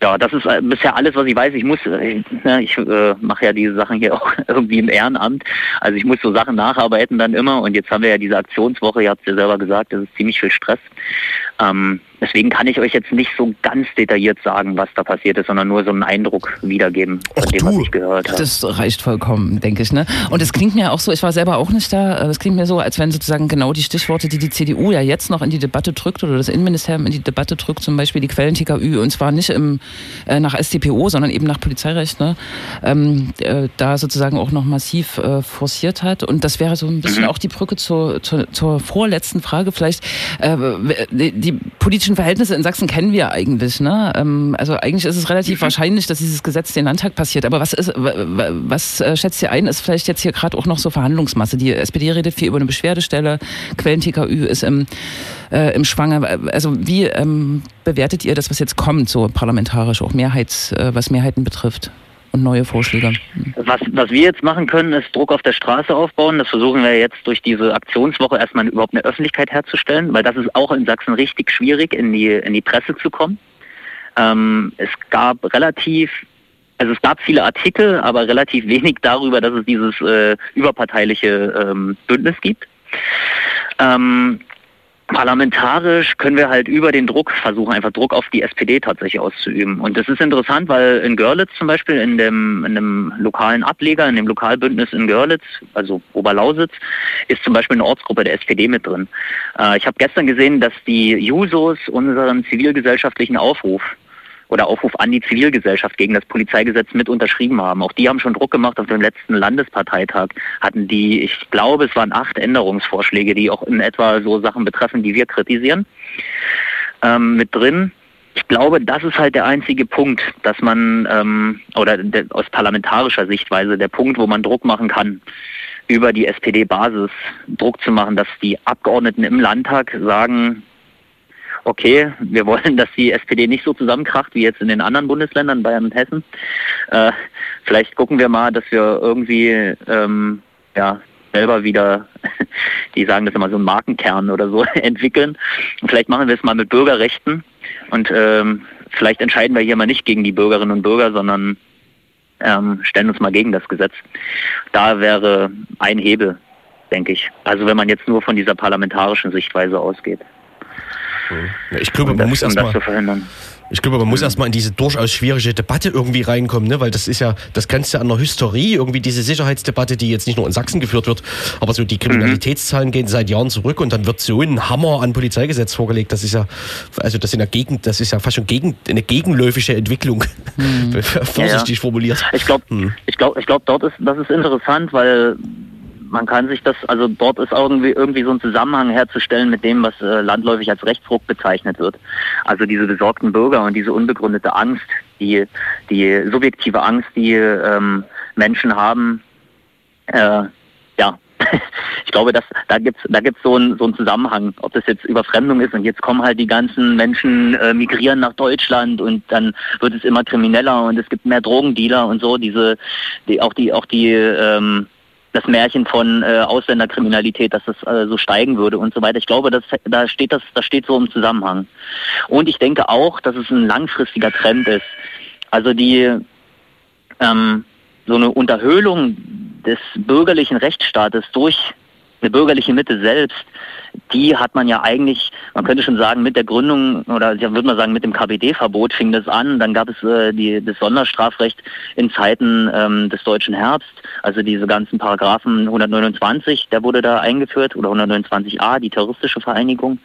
ja, das ist äh, bisher alles, was ich weiß. Ich muss, äh, ne, ich äh, mache ja diese Sachen hier auch irgendwie im Ehrenamt. Also ich muss so Sachen nacharbeiten dann immer. Und jetzt haben wir ja diese Aktionswoche, ihr habt es ja selber gesagt, das ist ziemlich viel Stress. Ähm, deswegen kann ich euch jetzt nicht so ganz detailliert sagen, was da passiert ist, sondern nur so einen Eindruck wiedergeben von Och, dem, was ich gehört habe.
Das reicht vollkommen, denke ich. Ne? Und es klingt mir auch so, ich war selber auch nicht da, es klingt mir so, als wenn sozusagen genau die Stichworte, die die CDU ja jetzt noch in die Debatte drückt oder das Innenministerium in die Debatte drückt, zum Beispiel die Quellen-TKÜ, und zwar nicht im, äh, nach StPO, sondern eben nach Polizeirecht, ne? ähm, äh, da sozusagen auch noch massiv äh, forciert hat. Und das wäre so ein bisschen mhm. auch die Brücke zur, zur, zur vorletzten Frage vielleicht. Äh, die, die politischen Verhältnisse in Sachsen kennen wir eigentlich. Ne? Ähm, also eigentlich ist es relativ mhm. wahrscheinlich, dass dieses Gesetz den Landtag passiert. Aber was, ist, was äh, schätzt ihr ein, ist vielleicht jetzt hier gerade auch noch so Verhandlungsmasse? Die SPD redet viel über eine Beschwerdestelle, Quellen-TKÜ ist im, äh, im Schwanger. Also wie ähm, bewertet ihr das, was jetzt kommt, so parlamentarisch, auch Mehrheits, äh, was Mehrheiten betrifft? Und neue Vorschläge.
Was, was wir jetzt machen können, ist Druck auf der Straße aufbauen. Das versuchen wir jetzt durch diese Aktionswoche erstmal überhaupt eine Öffentlichkeit herzustellen, weil das ist auch in Sachsen richtig schwierig, in die, in die Presse zu kommen. Ähm, es gab relativ also es gab viele Artikel, aber relativ wenig darüber, dass es dieses äh, überparteiliche ähm, Bündnis gibt. Ähm, parlamentarisch können wir halt über den Druck versuchen, einfach Druck auf die SPD tatsächlich auszuüben. Und das ist interessant, weil in Görlitz zum Beispiel, in dem, in dem lokalen Ableger, in dem Lokalbündnis in Görlitz, also Oberlausitz, ist zum Beispiel eine Ortsgruppe der SPD mit drin. Äh, ich habe gestern gesehen, dass die Jusos unseren zivilgesellschaftlichen Aufruf oder Aufruf an die Zivilgesellschaft gegen das Polizeigesetz mit unterschrieben haben. Auch die haben schon Druck gemacht auf dem letzten Landesparteitag. Hatten die, ich glaube, es waren acht Änderungsvorschläge, die auch in etwa so Sachen betreffen, die wir kritisieren, ähm, mit drin. Ich glaube, das ist halt der einzige Punkt, dass man, ähm, oder de, aus parlamentarischer Sichtweise, der Punkt, wo man Druck machen kann, über die SPD-Basis Druck zu machen, dass die Abgeordneten im Landtag sagen, okay, wir wollen, dass die SPD nicht so zusammenkracht wie jetzt in den anderen Bundesländern, Bayern und Hessen. Äh, vielleicht gucken wir mal, dass wir irgendwie ähm, ja, selber wieder, die sagen das immer so einen Markenkern oder so, entwickeln. Und vielleicht machen wir es mal mit Bürgerrechten und ähm, vielleicht entscheiden wir hier mal nicht gegen die Bürgerinnen und Bürger, sondern ähm, stellen uns mal gegen das Gesetz. Da wäre ein Hebel, denke ich. Also wenn man jetzt nur von dieser parlamentarischen Sichtweise ausgeht.
Ja, ich glaube, man
das,
muss erstmal. Ich glaube, man muss erstmal in diese durchaus schwierige Debatte irgendwie reinkommen, ne? weil das ist ja, das kannst du ja an der Hysterie, irgendwie diese Sicherheitsdebatte, die jetzt nicht nur in Sachsen geführt wird, aber so die Kriminalitätszahlen gehen seit Jahren zurück und dann wird so ein Hammer an Polizeigesetz vorgelegt. Das ist ja, also das in der Gegend, das ist ja fast schon gegen, eine gegenläufige Entwicklung, vorsichtig formuliert.
Ich glaube,
Hm.
ich glaube, ich glaube, dort ist das ist interessant, weil man kann sich das, also dort ist irgendwie irgendwie so ein Zusammenhang herzustellen mit dem, was äh, landläufig als Rechtsruck bezeichnet wird. Also diese besorgten Bürger und diese unbegründete Angst, die die subjektive Angst, die ähm, Menschen haben, äh, ja. Ich glaube, dass da gibt's da gibt's so einen so einen Zusammenhang, ob das jetzt Überfremdung ist und jetzt kommen halt die ganzen Menschen äh, migrieren nach Deutschland und dann wird es immer krimineller und es gibt mehr Drogendealer und so diese die auch die auch die ähm, das Märchen von äh, Ausländerkriminalität, dass das äh, so steigen würde und so weiter. Ich glaube, das, da steht das, das steht so im Zusammenhang. Und ich denke auch, dass es ein langfristiger Trend ist. Also die ähm, so eine Unterhöhlung des bürgerlichen Rechtsstaates durch eine bürgerliche Mitte selbst, die hat man ja eigentlich, man könnte schon sagen, mit der Gründung oder ja, würde man sagen, mit dem KPD-Verbot fing das an. Dann gab es äh, die, das Sonderstrafrecht in Zeiten ähm, des deutschen Herbst, also diese ganzen Paragraphen 129, der wurde da eingeführt, oder 129a, die terroristische Vereinigung.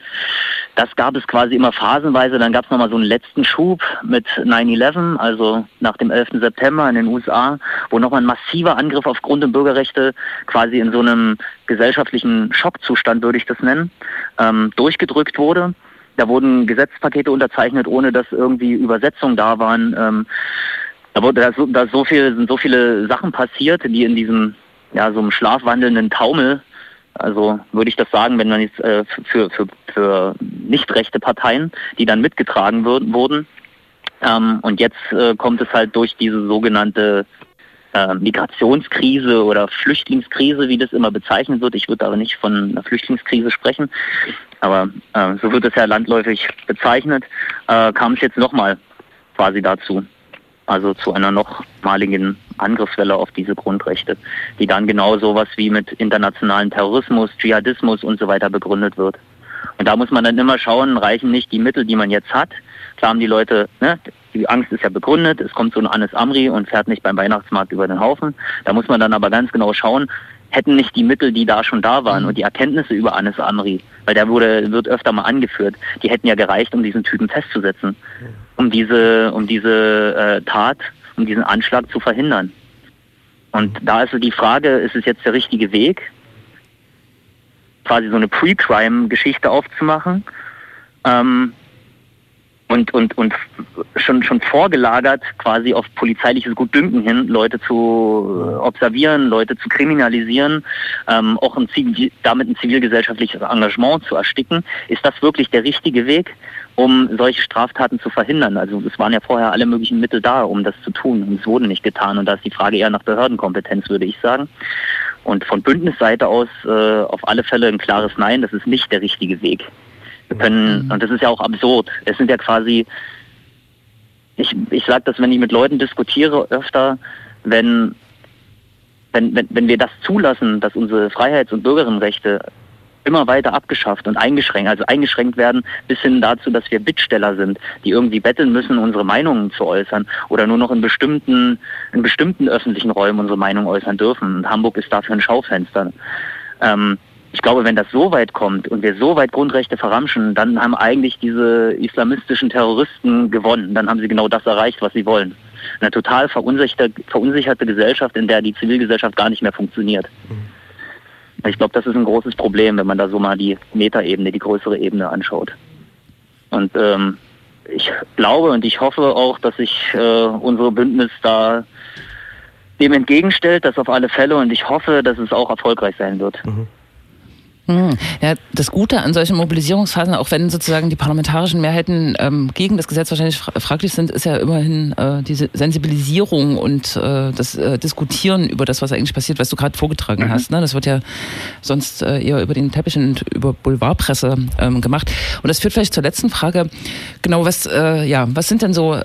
Das gab es quasi immer phasenweise. Dann gab es nochmal so einen letzten Schub mit 9-11, also nach dem 11. September in den USA, wo nochmal ein massiver Angriff auf Grund- und Bürgerrechte quasi in so einem gesellschaftlichen Schockzustand, würde ich das nennen, ähm, durchgedrückt wurde. Da wurden Gesetzpakete unterzeichnet, ohne dass irgendwie Übersetzungen da waren. Ähm, da wurde da so, da so viel, sind so viele Sachen passiert, die in diesem ja so einem schlafwandelnden Taumel also würde ich das sagen, wenn man jetzt äh, für, für, für nicht rechte Parteien, die dann mitgetragen würden, wurden. Ähm, und jetzt äh, kommt es halt durch diese sogenannte äh, Migrationskrise oder Flüchtlingskrise, wie das immer bezeichnet wird. Ich würde aber nicht von einer Flüchtlingskrise sprechen, aber äh, so wird es ja landläufig bezeichnet, äh, kam es jetzt nochmal quasi dazu. Also zu einer nochmaligen Angriffswelle auf diese Grundrechte, die dann genau sowas wie mit internationalen Terrorismus, Dschihadismus und so weiter begründet wird. Und da muss man dann immer schauen, reichen nicht die Mittel, die man jetzt hat. Klar haben die Leute, ne, die Angst ist ja begründet, es kommt so ein Anis Amri und fährt nicht beim Weihnachtsmarkt über den Haufen. Da muss man dann aber ganz genau schauen, hätten nicht die Mittel, die da schon da waren und die Erkenntnisse über Anis Amri, weil der wurde, wird öfter mal angeführt, die hätten ja gereicht, um diesen Typen festzusetzen, um diese, um diese äh, Tat, um diesen Anschlag zu verhindern. Und da ist so die Frage, ist es jetzt der richtige Weg, quasi so eine Pre-Crime-Geschichte aufzumachen? Ähm, und, und, und schon, schon vorgelagert quasi auf polizeiliches Gutdünken hin, Leute zu äh, observieren, Leute zu kriminalisieren, ähm, auch ein Zivil, damit ein zivilgesellschaftliches Engagement zu ersticken. Ist das wirklich der richtige Weg, um solche Straftaten zu verhindern? Also es waren ja vorher alle möglichen Mittel da, um das zu tun und es wurde nicht getan und da ist die Frage eher nach Behördenkompetenz, würde ich sagen. Und von Bündnisseite aus äh, auf alle Fälle ein klares Nein, das ist nicht der richtige Weg. Wir können, und das ist ja auch absurd. Es sind ja quasi, ich, ich sage das, wenn ich mit Leuten diskutiere, öfter, wenn, wenn, wenn, wenn wir das zulassen, dass unsere Freiheits- und Bürgerinnenrechte immer weiter abgeschafft und eingeschränkt, also eingeschränkt werden, bis hin dazu, dass wir Bittsteller sind, die irgendwie betteln müssen, unsere Meinungen zu äußern oder nur noch in bestimmten, in bestimmten öffentlichen Räumen unsere Meinung äußern dürfen. Und Hamburg ist dafür ein Schaufenster. Ähm, ich glaube, wenn das so weit kommt und wir so weit Grundrechte verramschen, dann haben eigentlich diese islamistischen Terroristen gewonnen. Dann haben sie genau das erreicht, was sie wollen. Eine total verunsicherte, verunsicherte Gesellschaft, in der die Zivilgesellschaft gar nicht mehr funktioniert. Ich glaube, das ist ein großes Problem, wenn man da so mal die Metaebene, die größere Ebene anschaut. Und ähm, ich glaube und ich hoffe auch, dass sich äh, unsere Bündnis da dem entgegenstellt, das auf alle Fälle und ich hoffe, dass es auch erfolgreich sein wird.
Hm. Ja, das Gute an solchen Mobilisierungsphasen, auch wenn sozusagen die parlamentarischen Mehrheiten ähm, gegen das Gesetz wahrscheinlich fra fraglich sind, ist ja immerhin äh, diese Sensibilisierung und äh, das äh, Diskutieren über das, was eigentlich passiert, was du gerade vorgetragen mhm. hast. Ne? Das wird ja sonst äh, eher über den Teppich und über Boulevardpresse ähm, gemacht. Und das führt vielleicht zur letzten Frage. Genau, was, äh, ja, was sind denn so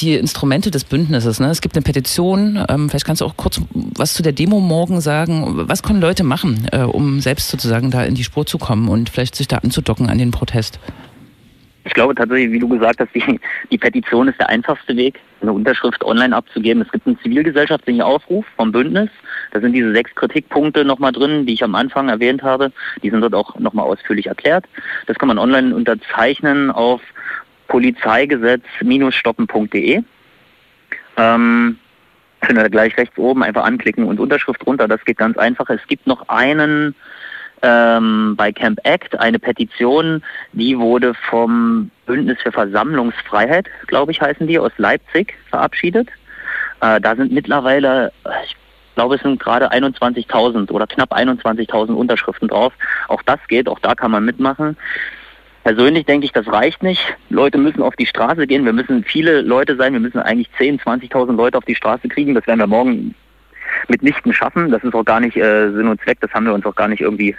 die Instrumente des Bündnisses. Ne? Es gibt eine Petition. Ähm, vielleicht kannst du auch kurz was zu der Demo morgen sagen. Was können Leute machen, äh, um selbst sozusagen da in die Spur zu kommen und vielleicht sich da anzudocken an den Protest?
Ich glaube tatsächlich, wie du gesagt hast, die, die Petition ist der einfachste Weg, eine Unterschrift online abzugeben. Es gibt einen zivilgesellschaftlichen Aufruf vom Bündnis. Da sind diese sechs Kritikpunkte nochmal drin, die ich am Anfang erwähnt habe. Die sind dort auch nochmal ausführlich erklärt. Das kann man online unterzeichnen auf polizeigesetz-stoppen.de. Ähm, findet ihr gleich rechts oben einfach anklicken und Unterschrift runter. Das geht ganz einfach. Es gibt noch einen ähm, bei Camp Act eine Petition, die wurde vom Bündnis für Versammlungsfreiheit, glaube ich, heißen die, aus Leipzig verabschiedet. Äh, da sind mittlerweile, ich glaube, es sind gerade 21.000 oder knapp 21.000 Unterschriften drauf. Auch das geht, auch da kann man mitmachen. Persönlich denke ich, das reicht nicht. Leute müssen auf die Straße gehen. Wir müssen viele Leute sein. Wir müssen eigentlich 10.000, 20.000 Leute auf die Straße kriegen. Das werden wir morgen mitnichten schaffen. Das ist auch gar nicht äh, Sinn und Zweck. Das haben wir uns auch gar nicht irgendwie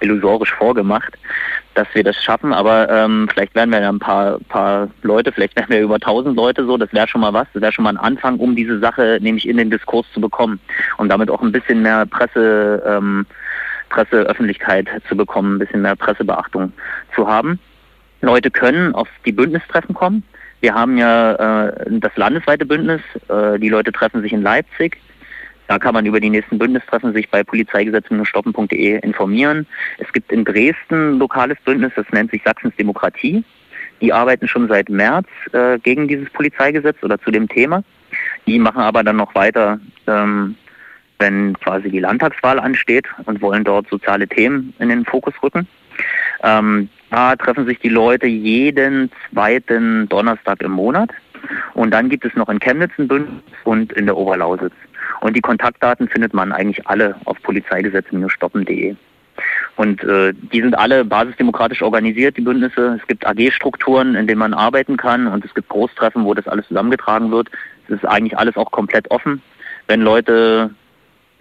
illusorisch vorgemacht, dass wir das schaffen. Aber ähm, vielleicht werden wir ja ein paar, paar Leute, vielleicht werden wir über 1000 Leute so. Das wäre schon mal was. Das wäre schon mal ein Anfang, um diese Sache nämlich in den Diskurs zu bekommen und damit auch ein bisschen mehr Presse. Ähm, Presseöffentlichkeit zu bekommen, ein bisschen mehr Pressebeachtung zu haben. Leute können auf die Bündnistreffen kommen. Wir haben ja äh, das landesweite Bündnis. Äh, die Leute treffen sich in Leipzig. Da kann man über die nächsten Bündnistreffen sich bei polizeigesetz-stoppen.de informieren. Es gibt in Dresden ein lokales Bündnis, das nennt sich Sachsens Demokratie. Die arbeiten schon seit März äh, gegen dieses Polizeigesetz oder zu dem Thema. Die machen aber dann noch weiter ähm, wenn quasi die Landtagswahl ansteht und wollen dort soziale Themen in den Fokus rücken. Ähm, da treffen sich die Leute jeden zweiten Donnerstag im Monat. Und dann gibt es noch in Chemnitz ein Bündnis und in der Oberlausitz. Und die Kontaktdaten findet man eigentlich alle auf polizeigesetz-stoppen.de. Und äh, die sind alle basisdemokratisch organisiert, die Bündnisse. Es gibt AG-Strukturen, in denen man arbeiten kann und es gibt Großtreffen, wo das alles zusammengetragen wird. Es ist eigentlich alles auch komplett offen. Wenn Leute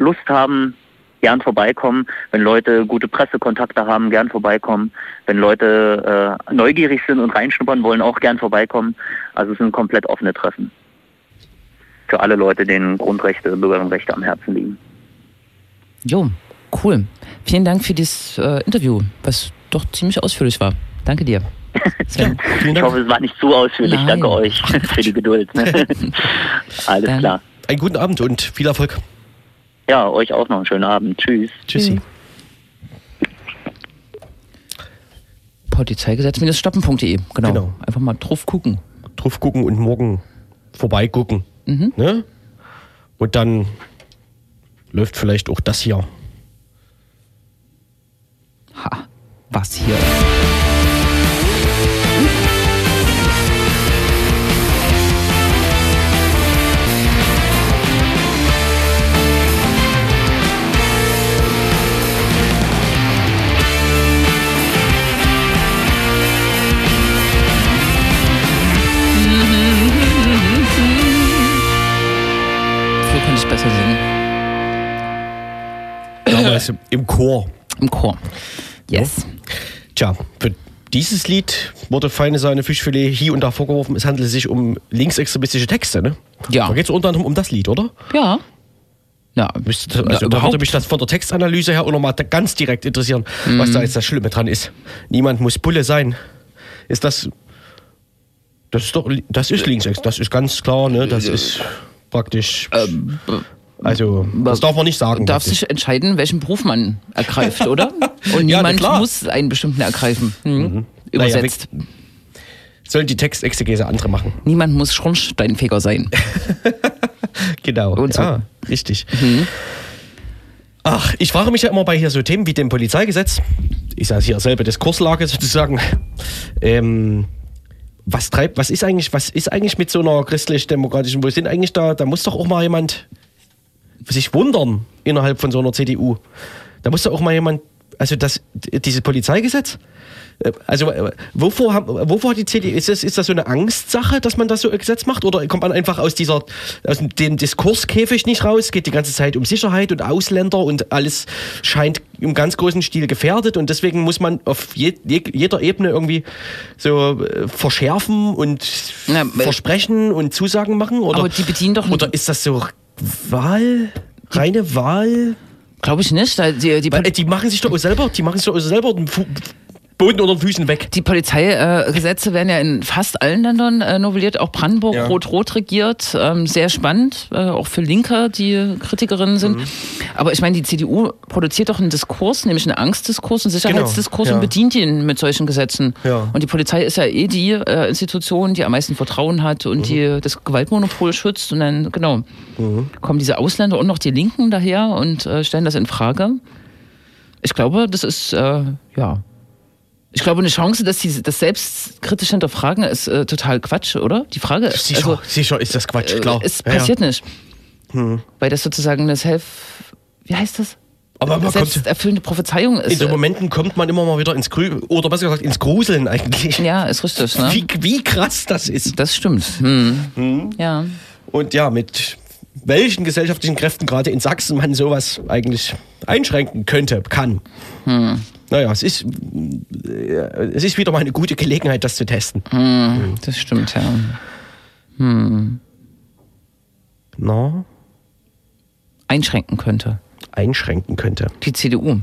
Lust haben, gern vorbeikommen. Wenn Leute gute Pressekontakte haben, gern vorbeikommen. Wenn Leute äh, neugierig sind und reinschnuppern wollen, auch gern vorbeikommen. Also es sind komplett offene Treffen. Für alle Leute, denen Grundrechte, Bürgerrechte am Herzen liegen.
Jo, cool. Vielen Dank für dieses äh, Interview, was doch ziemlich ausführlich war. Danke dir.
Sven. ich hoffe, es war nicht zu ausführlich. Nein. Danke euch für die Geduld. Ne? Alles Dann. klar.
Einen guten Abend und viel Erfolg.
Ja, euch auch noch einen schönen Abend. Tschüss.
Tschüssi. Mhm.
Polizeigesetz-stoppen.de, genau. genau. Einfach mal drauf gucken.
Drauf gucken und morgen vorbeigucken. Mhm. Ne? Und dann läuft vielleicht auch das hier.
Ha, was hier?
Damals im Chor.
Im Chor. Yes. Ja.
Tja, für dieses Lied wurde feine Sahne Fischfilet hier und da vorgeworfen, es handelt sich um linksextremistische Texte, ne?
Ja.
Da geht es unter anderem um das Lied, oder?
Ja.
Ja, also ja, da würde mich das von der Textanalyse her auch nochmal ganz direkt interessieren, mhm. was da jetzt das Schlimme dran ist. Niemand muss Bulle sein. Ist das. Das ist doch. Das ist linksextrem. Das ist ganz klar, ne? Das ist praktisch. Ähm, also, das darf man nicht sagen.
Darf sich entscheiden, welchen Beruf man ergreift, oder? Und niemand ja, muss einen bestimmten ergreifen. Hm. Mhm. Übersetzt. Naja,
sollen die Textexegese andere machen.
Niemand muss Schornsteinfeger sein.
genau. Und so. Ja, richtig. Mhm. Ach, ich frage mich ja immer bei hier so Themen wie dem Polizeigesetz, ist ja hier selber Diskurslage sozusagen, ähm, was treibt, was ist eigentlich, was ist eigentlich mit so einer christlich-demokratischen, wo sind eigentlich da, da muss doch auch mal jemand sich wundern innerhalb von so einer CDU. Da muss doch auch mal jemand, also das, dieses Polizeigesetz, äh, also äh, wovor, haben, wovor hat die CDU, ist das, ist das so eine Angstsache, dass man das so ein Gesetz macht? Oder kommt man einfach aus dieser, aus dem Diskurskäfig nicht raus, geht die ganze Zeit um Sicherheit und Ausländer und alles scheint im ganz großen Stil gefährdet und deswegen muss man auf je, je, jeder Ebene irgendwie so äh, verschärfen und Na, Versprechen und Zusagen machen? Oder,
aber die bedienen doch
Oder ist das so Wahl? Reine Wahl?
Glaube ich nicht. Die,
die, die, machen sich doch selber, die machen sich doch selber Boden unter den Füßen weg.
Die Polizeigesetze werden ja in fast allen Ländern äh, novelliert, auch Brandenburg
Ja.
rot-rot regiert. Ähm, sehr spannend, äh, auch für Linke, die Kritikerinnen sind.
Mhm.
Aber ich meine, die CDU produziert doch einen Diskurs, nämlich einen Angstdiskurs, einen Sicherheitsdiskurs
Genau, ja.
und bedient ihn mit solchen Gesetzen.
Ja.
Und die Polizei ist ja eh die äh, Institution, die am meisten Vertrauen hat und die das Gewaltmonopol schützt. Und dann, genau, kommen diese Ausländer und noch die Linken daher und stellen das in Frage. Ich glaube, das ist, äh, ja. Ich glaube, eine Chance, dass sie das selbstkritisch hinterfragen, ist äh, total Quatsch, oder? Die Frage ist,
Sicher,
also,
sicher ist das Quatsch, klar.
äh, es
Ja, ja.
passiert nicht. Weil das sozusagen eine Self, wie heißt das?
Aber man kommt,
Selbsterfüllende Prophezeiung ist.
in so
äh,
Momenten kommt man immer mal wieder ins Grü oder besser gesagt ins Gruseln eigentlich.
ja, ist richtig. Ne?
Wie, wie krass das ist.
Das stimmt. Hm. Ja.
Und ja, mit welchen gesellschaftlichen Kräften gerade in Sachsen man sowas eigentlich einschränken könnte, kann. Naja, es ist, äh, es ist wieder mal eine gute Gelegenheit, das zu testen.
Das stimmt, ja.
Na,
Einschränken könnte.
einschränken könnte.
Die CDU.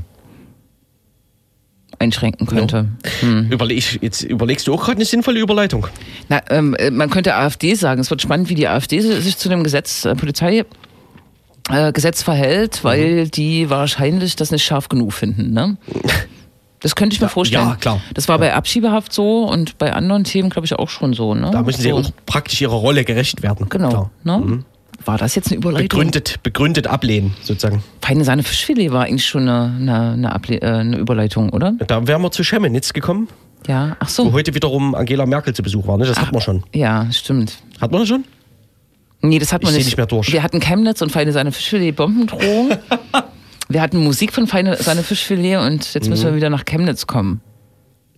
Einschränken könnte. Hm.
Überleg, jetzt überlegst du auch gerade eine sinnvolle Überleitung.
Na, ähm, äh, man könnte AfD sagen. Es wird spannend, wie die AfD sich zu dem Gesetz, äh, Polizei. Äh, Gesetz verhält, weil
Mhm.
die wahrscheinlich das nicht scharf genug finden. Ne? Das könnte ich mir vorstellen.
ja, klar.
Das war bei Abschiebehaft so und bei anderen Themen, glaube ich, auch schon so. Ne?
Da müssen sie
so.
auch praktisch ihrer Rolle gerecht werden.
Genau. Ne? War das jetzt eine Überleitung?
Begründet, begründet ablehnen, sozusagen.
Feine Sahne Fischfilet war eigentlich schon eine, eine, eine, äh, eine Überleitung, oder?
Da wären wir zu Chemnitz gekommen,
Ja, ach
wo
so.
heute wiederum Angela Merkel zu Besuch war. Ne? Das hatten wir schon.
Ja, stimmt.
Hat man das schon?
Nee, das hat man
Ich
nicht.
nicht mehr durch.
Wir hatten Chemnitz und Feine Sahne Fischfilet Bombendrohung. wir hatten Musik von Feine Sahne Fischfilet und jetzt
Mhm.
müssen wir wieder nach Chemnitz kommen.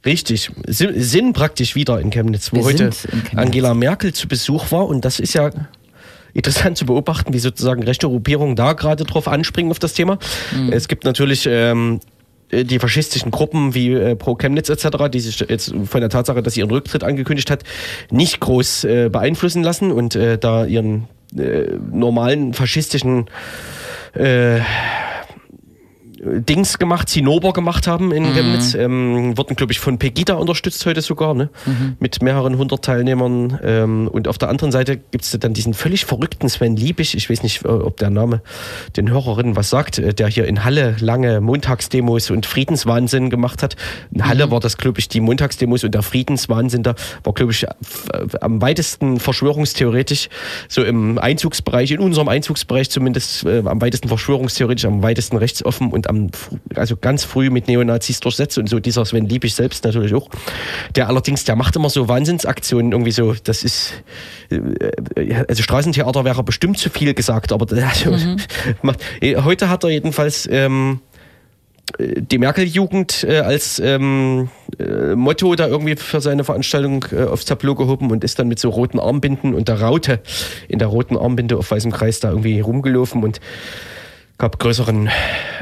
Richtig. Si- Sind praktisch wieder in Chemnitz, wo
Wir
heute
Chemnitz.
Angela Merkel zu Besuch war. Und das ist ja interessant zu beobachten, wie sozusagen rechte Gruppierungen da gerade drauf anspringen auf das Thema.
Mhm.
Es gibt natürlich ähm, äh, die faschistischen Gruppen wie äh, Pro Chemnitz etc., die sich jetzt von der Tatsache, dass sie ihren Rücktritt angekündigt hat, nicht groß äh, beeinflussen lassen und äh, da ihren äh, normalen faschistischen äh, Dings gemacht, Zinnober gemacht haben in Chemnitz. Ähm, wurden, glaube ich, von Pegida unterstützt heute sogar, ne? mit mehreren hundert Teilnehmern. Ähm, und auf der anderen Seite gibt es dann diesen völlig verrückten Sven Liebig, ich weiß nicht, äh, ob der Name den Hörerinnen was sagt, äh, der hier in Halle lange Montagsdemos und Friedenswahnsinn gemacht hat. In Halle war das, glaube ich, die Montagsdemos und der Friedenswahnsinn da war, glaube ich, äh, am weitesten verschwörungstheoretisch, so im Einzugsbereich, in unserem Einzugsbereich zumindest, äh, am weitesten verschwörungstheoretisch, am weitesten rechtsoffen und am, also ganz früh mit Neonazis durchsetzt und so dieser Sven Liebig selbst natürlich auch. Der allerdings, der macht immer so Wahnsinnsaktionen irgendwie so, das ist, äh, also Straßentheater wäre bestimmt zu viel gesagt, aber also, macht, äh, heute hat er jedenfalls, ähm, die Merkel-Jugend äh, als ähm, äh, Motto da irgendwie für seine Veranstaltung äh, aufs Tableau gehoben und ist dann mit so roten Armbinden und der Raute in der roten Armbinde auf weißem Kreis da irgendwie rumgelaufen und gab größeren,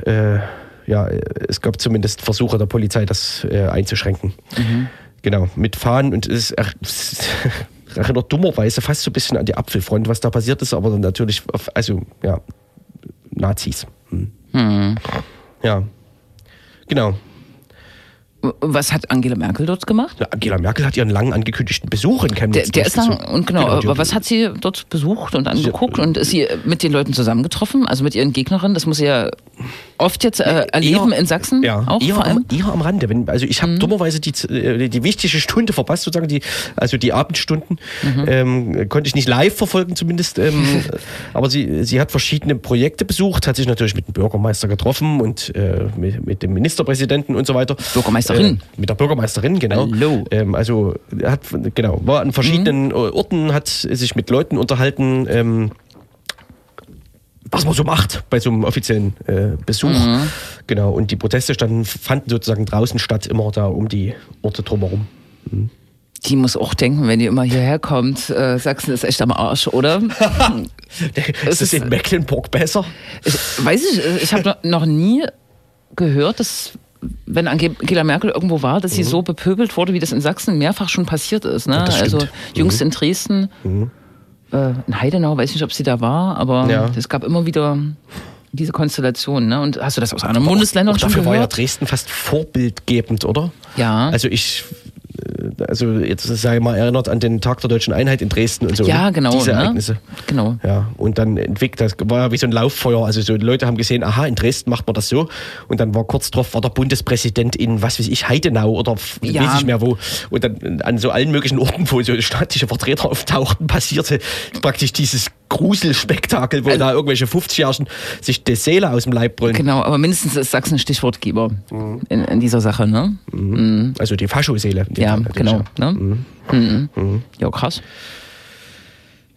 äh, ja, es gab zumindest Versuche der Polizei, das äh, einzuschränken. Genau, mit Fahnen und es, er- erinnert dummerweise fast so ein bisschen an die Apfelfront, was da passiert ist, aber dann natürlich, auf, also ja, Nazis. Hm. Ja. Genau.
Was hat Angela Merkel dort gemacht?
Ja, Angela Merkel hat ihren lang angekündigten Besuch in
Der,
Chemnitz.
der ist lang, und genau,
die-
aber was hat sie dort besucht und angeguckt und ist sie mit den Leuten zusammengetroffen, also mit ihren Gegnerinnen? Das muss sie ja oft jetzt äh, erleben in Sachsen
Ja,
auch
eher
vor allem. Mhm.
am, eher am Rande. Wenn, also ich habe dummerweise die, äh, die wichtige Stunde verpasst, sozusagen, die, also die Abendstunden.
Mhm.
Ähm, konnte ich nicht live verfolgen zumindest. Ähm, aber sie, sie hat verschiedene Projekte besucht, hat sich natürlich mit dem Bürgermeister getroffen und äh, mit, mit dem Ministerpräsidenten und so weiter.
Bürgermeisterin.
Äh, mit der Bürgermeisterin, genau.
Hallo.
Ähm, also hat genau, war an verschiedenen
Mhm.
Orten, hat sich mit Leuten unterhalten. Was man so macht bei so einem offiziellen äh, Besuch.
Mhm.
Genau, und die Proteste standen, fanden sozusagen draußen statt, immer da um die Orte drumherum.
Die muss auch denken, wenn die immer hierher kommt, äh, Sachsen ist echt am Arsch, oder?
ist
ist-
in Mecklenburg besser?
Ich, weiß ich, ich habe noch nie gehört, dass wenn Angela Merkel irgendwo war, dass sie so bepöbelt wurde, wie das in Sachsen mehrfach schon passiert ist. Ne?
Mhm.
Also
stimmt. Mhm.
jüngst in Dresden, äh, in Heidenau, weiß nicht, ob sie da war, aber
Ja.
es gab immer wieder diese Konstellation, ne? Und hast du das aus anderen Bundesländern
Auch
schon
dafür war ja
gehört?
Dresden fast vorbildgebend, oder?
Ja.
Also ich, also jetzt sei mal erinnert an den Tag der deutschen Einheit in Dresden und so.
ja,
ne?
genau.
Diese
ne?
Ereignisse.
Genau.
Ja, und dann entwickelt, das war ja wie so ein Lauffeuer. Also so Leute haben gesehen, aha, in Dresden macht man das so. Und dann war kurz drauf, war der Bundespräsident in, was weiß ich, Heidenau oder
Ja.
weiß ich mehr wo. Und dann an so allen möglichen Orten, wo so staatliche Vertreter auftauchten, passierte praktisch dieses Gruselspektakel, wo da irgendwelche 50-Jährigen sich die Seele aus dem Leib brüllen.
Genau, aber mindestens ist Sachsen Stichwortgeber in, in dieser Sache, ne?
Also die Faschoseele.
Ja,
Fall
genau.
ja.
Ne? Mhm. Ja, krass.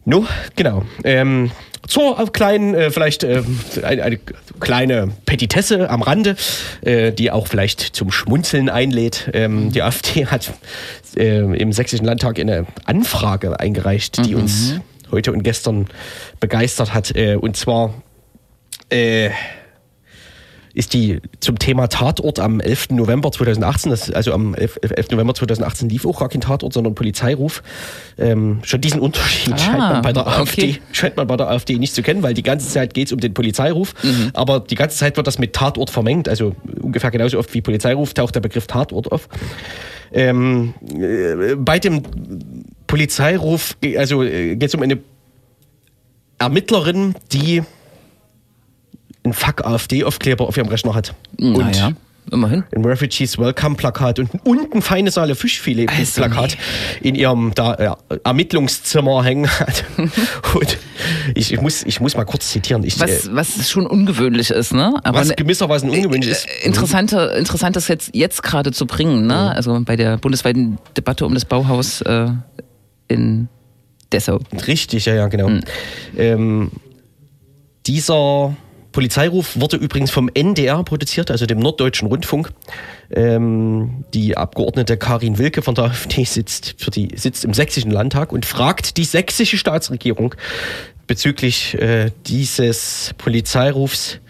No, genau. Ähm, zur äh, kleinen, äh, vielleicht äh, eine, eine kleine Petitesse am Rande, äh, die auch vielleicht zum Schmunzeln einlädt. Ähm, die AfD hat äh, im Sächsischen Landtag eine Anfrage eingereicht, die uns heute und gestern begeistert hat. Äh, und zwar äh, ist die zum Thema Tatort am 11. November 2018, das, also am 11. 11. November 2018 lief auch gar kein Tatort, sondern Polizeiruf. Ähm, schon diesen Unterschied
Ah,
scheint man bei der
okay.
AfD scheint man bei der AfD nicht zu kennen, weil die ganze Zeit geht es um den Polizeiruf,
Mhm.
aber die ganze Zeit wird das mit Tatort vermengt. Also ungefähr genauso oft wie Polizeiruf taucht der Begriff Tatort auf. Ähm, äh, bei dem Polizeiruf, also äh, geht es um eine Ermittlerin, die einen Fuck AfD-Aufkleber auf ihrem Rechner hat.
Naja, immerhin.
ein Refugees Welcome Plakat und, und ein feine Saale Fischfilet
Also,
Plakat in ihrem da, äh, Ermittlungszimmer hängen hat. und ich, ich, muss, ich muss mal kurz zitieren. Ich,
Was,
äh,
was schon ungewöhnlich ist, ne? Aber
was
ne-
gewissermaßen ungewöhnlich ist.
äh, interessante, interessant ist jetzt, jetzt gerade zu bringen, ne? Also bei der bundesweiten Debatte um das Bauhaus äh, in Dessau.
Richtig, ja, ja, genau.
Hm.
Ähm, dieser Polizeiruf wurde übrigens vom NDR produziert, also dem Norddeutschen Rundfunk. Ähm, die Abgeordnete Karin Wilke von der AfD sitzt, für die, sitzt im Sächsischen Landtag und fragt die sächsische Staatsregierung bezüglich äh, dieses Polizeirufs.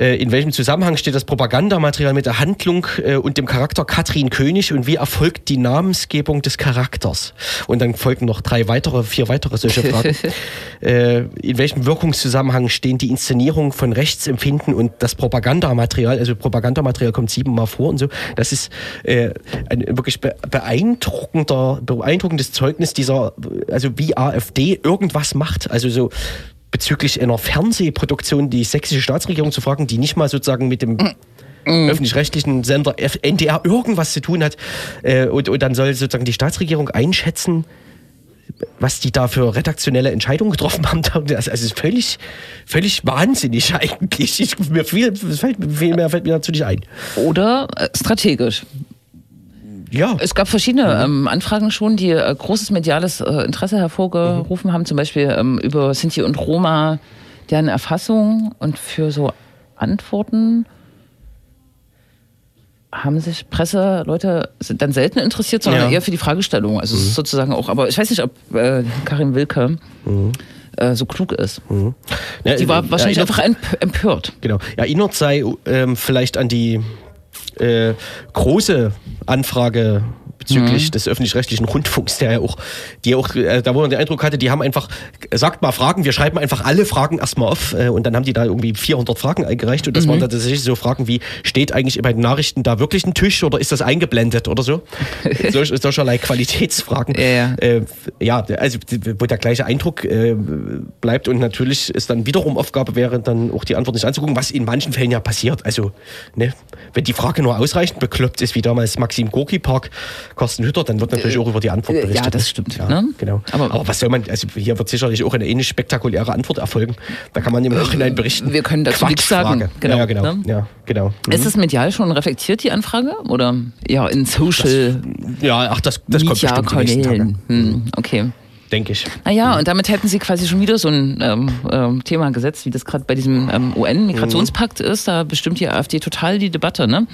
Äh, in welchem Zusammenhang steht das Propagandamaterial mit der Handlung äh, und dem Charakter Katrin König und wie erfolgt die Namensgebung des Charakters? Und dann folgen noch drei weitere, vier weitere solche Fragen. äh, in welchem Wirkungszusammenhang stehen die Inszenierung von Rechtsempfinden und das Propagandamaterial? Also Propagandamaterial kommt siebenmal vor und so. Das ist ein wirklich be beeindruckender, beeindruckendes Zeugnis dieser, also wie AfD irgendwas macht. Also so bezüglich einer Fernsehproduktion die sächsische Staatsregierung zu fragen, die nicht mal sozusagen mit dem öffentlich-rechtlichen Sender NDR irgendwas zu tun hat. Äh, und, und dann soll sozusagen die Staatsregierung einschätzen, was die da für redaktionelle Entscheidungen getroffen haben. Also es ist völlig, völlig wahnsinnig eigentlich. Ich, mir viel, fällt, viel mehr fällt mir dazu nicht ein.
Oder äh, strategisch.
Ja,
Es gab verschiedene ähm, Anfragen schon, die äh, großes mediales äh, Interesse hervorgerufen haben, zum Beispiel ähm, über Sinti und Roma, deren Erfassung und für so Antworten haben sich Presseleute dann selten interessiert, sondern
Ja. Mhm.
eher für die Fragestellung. Also ist sozusagen auch, aber ich weiß nicht, ob äh, Karin Wilke äh, so klug ist.
Ja,
Die war
äh,
wahrscheinlich
erinnert-
einfach emp empört.
Genau. Erinnert sei ähm, vielleicht an die äh, große Anfrage bezüglich
Mhm.
des öffentlich-rechtlichen Rundfunks, der ja auch, die ja auch, äh, da wo man den Eindruck hatte, die haben einfach, sagt mal Fragen, wir schreiben einfach alle Fragen erstmal auf äh, und dann haben die da irgendwie 400 Fragen eingereicht und das
Mhm.
waren dann tatsächlich so Fragen wie, steht eigentlich bei den Nachrichten da wirklich ein Tisch oder ist das eingeblendet oder so? Solch, solcherlei Qualitätsfragen.
Ja, ja.
Äh, ja, also wo der gleiche Eindruck äh, bleibt und natürlich ist dann wiederum Aufgabe wäre, dann auch die Antwort nicht anzugucken, was in manchen Fällen ja passiert. Also, ne, wenn die Frage nur ausreichend bekloppt ist, wie damals Maxim Gorki Park, Carsten Hütter, dann wird natürlich auch über die Antwort
äh,
berichtet.
ja, das stimmt,
Ja,
ne?
genau.
Aber-
Aber, was soll man, also hier wird sicherlich auch eine ähnlich spektakuläre Antwort erfolgen. Da kann man im Nachhinein berichten.
wir können dazu nichts sagen. Genau,
Ja, genau.
ne?
Ja, genau. Mhm.
Ist es medial schon reflektiert, die Anfrage? Oder ja, in Social
Ja, ach, das, das kommt bestimmt die nächsten Tage,
Media-Kanälen? Hm, okay.
denke ich.
Naja, und damit hätten sie quasi schon wieder so ein ähm, ähm, Thema gesetzt, wie das gerade bei diesem ähm, UN-Migrationspakt ist. Da bestimmt die AfD total die Debatte, ne?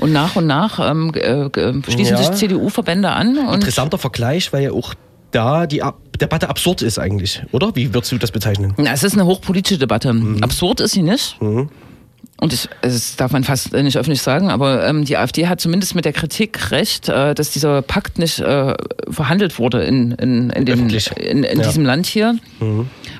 Und nach und nach ähm, äh, g- äh, schließen
Ja.
sich CDU-Verbände an
Interessanter Vergleich, weil ja auch da die Ab Debatte absurd ist eigentlich, oder? Wie würdest du das bezeichnen?
Na, es ist eine hochpolitische Debatte.
Mhm.
Absurd ist sie nicht. Und ich, das darf man fast nicht öffentlich sagen, aber ähm, die AfD hat zumindest mit der Kritik recht, äh, dass dieser Pakt nicht äh, verhandelt wurde in, in, in,
Öffentlich.
in, in
Ja.
diesem Land hier.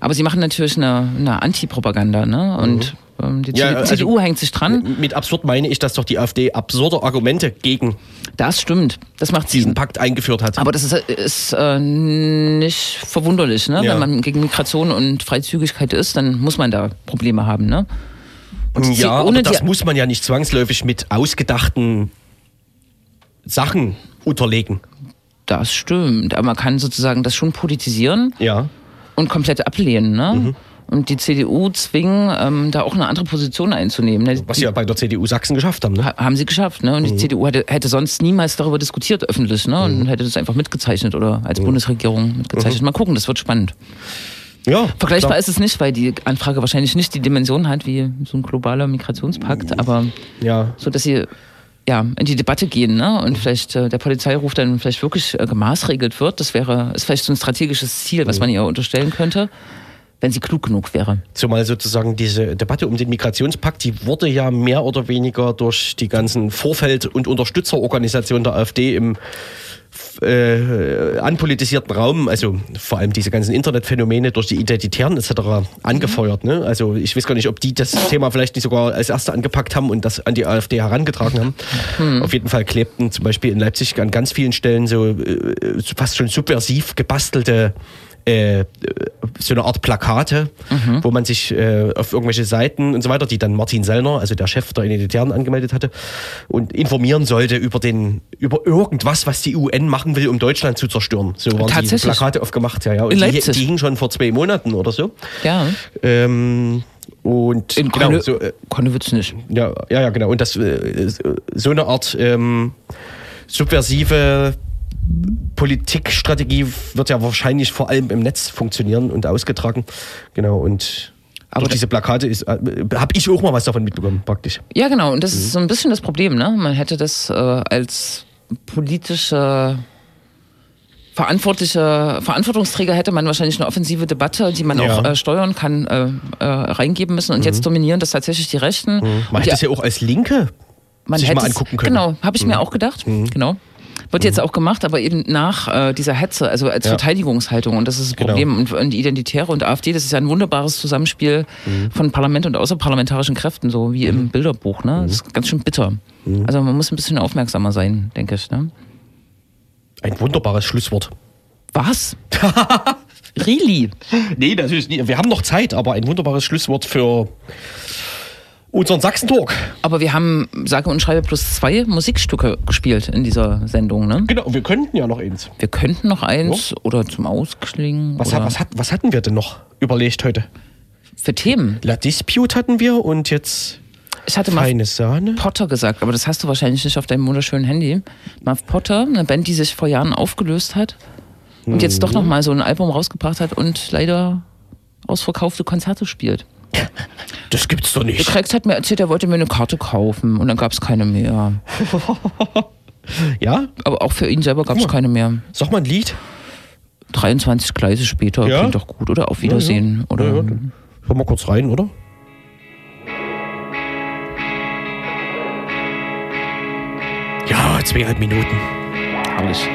Aber sie machen natürlich eine, eine Antipropaganda, ne? Und ähm, die
Ja,
CDU,
also-
CDU hängt sich dran.
Mit absurd meine ich, dass doch die AfD absurde Argumente gegen
Das stimmt. Das macht
diesen
Sinn.
Pakt eingeführt hat.
Aber das ist, ist äh, nicht verwunderlich, ne?
Ja.
Wenn man gegen Migration und Freizügigkeit ist, dann muss man da Probleme haben, ne? Und
ja,
ohne
das muss man ja nicht zwangsläufig mit ausgedachten Sachen unterlegen.
Das stimmt. Aber man kann sozusagen das schon politisieren
Ja.
und komplett ablehnen, ne?
Mhm.
Und die CDU zwingen, ähm, da auch eine andere Position einzunehmen. Ne?
Was sie ja bei der CDU Sachsen geschafft haben. Ne?
Ha- haben sie geschafft, ne? Und
Mhm.
die CDU hätte, hätte sonst niemals darüber diskutiert öffentlich, ne? Und hätte das einfach mitgezeichnet oder
Mhm.
als Bundesregierung mitgezeichnet. Mal gucken, das wird spannend.
Ja.
Vergleichbar
klar.
ist es nicht, weil die Anfrage wahrscheinlich nicht die Dimension hat wie so ein globaler Migrationspakt, aber
Ja.
so, dass sie ja in die Debatte gehen, ne? Und vielleicht äh, der Polizeiruf dann vielleicht wirklich äh, gemaßregelt wird. Das wäre ist vielleicht so ein strategisches Ziel, was man ihr unterstellen könnte, wenn sie klug genug wäre.
Zumal sozusagen diese Debatte um den Migrationspakt, die wurde ja mehr oder weniger durch die ganzen Vorfeld- und Unterstützerorganisationen der AfD im äh, anpolitisierten Raum, also vor allem diese ganzen Internetphänomene durch die Identitären etc. angefeuert. Ne? Also ich weiß gar nicht, ob die das Thema vielleicht nicht sogar als erste angepackt haben und das an die AfD herangetragen haben. Auf jeden Fall klebten zum Beispiel in Leipzig an ganz vielen Stellen so äh, fast schon subversiv gebastelte äh, so eine Art Plakate, wo man sich äh, auf irgendwelche Seiten und so weiter, die dann Martin Sellner, also der Chef der Identitären, angemeldet hatte und informieren sollte über den über irgendwas, was die UN machen will, um Deutschland zu zerstören. So waren die? Plakate aufgemacht, ja, ja. Und
In
die,
Leipzig?
die hingen schon vor zwei Monaten oder so.
Ja.
Ähm, und
In
genau,
Konne,
so, äh,
nicht.
ja, ja, ja, genau. Und das äh, so eine Art ähm, subversive Politikstrategie wird ja wahrscheinlich vor allem im Netz funktionieren und ausgetragen. Genau. Und
Aber
diese Plakate ist, äh, habe ich auch mal was davon mitbekommen, praktisch.
Ja, genau. Und das ist so ein bisschen das Problem, ne? Man hätte das äh, als politische verantwortliche Verantwortungsträger hätte man wahrscheinlich eine offensive Debatte, die man
Ja.
auch äh, steuern kann, äh, äh, reingeben müssen. Und jetzt dominieren das tatsächlich die Rechten.
Man
Und
hätte es ja auch als Linke
man
sich mal angucken können. Mhm.
Genau, habe ich mir auch gedacht. Genau. Wird jetzt auch gemacht, aber eben nach äh, dieser Hetze, also als
Ja.
Verteidigungshaltung. Und das ist das
Genau.
Problem. Und, und die Identitäre und AfD, das ist ja ein wunderbares Zusammenspiel
Mhm.
von Parlament und außerparlamentarischen Kräften, so wie im Bilderbuch. Ne? Das ist ganz schön bitter.
Mhm.
Also man muss ein bisschen aufmerksamer sein, denke ich. Ne?
Ein wunderbares Schlusswort.
Was? really?
Nee, natürlich nicht. Wir haben noch Zeit, aber ein wunderbares Schlusswort für unseren Sachsen-Talk.
Aber wir haben, sage und schreibe, plus zwei Musikstücke gespielt in dieser Sendung. Ne?
Genau, wir könnten ja noch eins.
Wir könnten noch eins oder zum Ausklingen.
Was,
oder
was, hat, was hatten wir denn noch überlegt heute?
für Themen.
La Dispute hatten wir und jetzt
Ich hatte mal
feine Sahne.
Potter gesagt, aber das hast du wahrscheinlich nicht auf deinem wunderschönen Handy. Muff Potter, eine Band, die sich vor Jahren aufgelöst hat und jetzt doch nochmal so ein Album rausgebracht hat und leider ausverkaufte Konzerte spielt.
Das gibt's doch
Der
nicht.
Krex hat mir erzählt, er wollte mir eine Karte kaufen und dann gab es keine mehr.
Ja?
Aber auch für ihn selber gab es
mal.
keine mehr.
Sag mal ein Lied.
23 Gleise später,
Ja?
klingt doch gut, oder? Auf Wiedersehen. Oder
Ja, ja. Hören wir kurz rein, oder? Ja, zweieinhalb Minuten.
herrlich.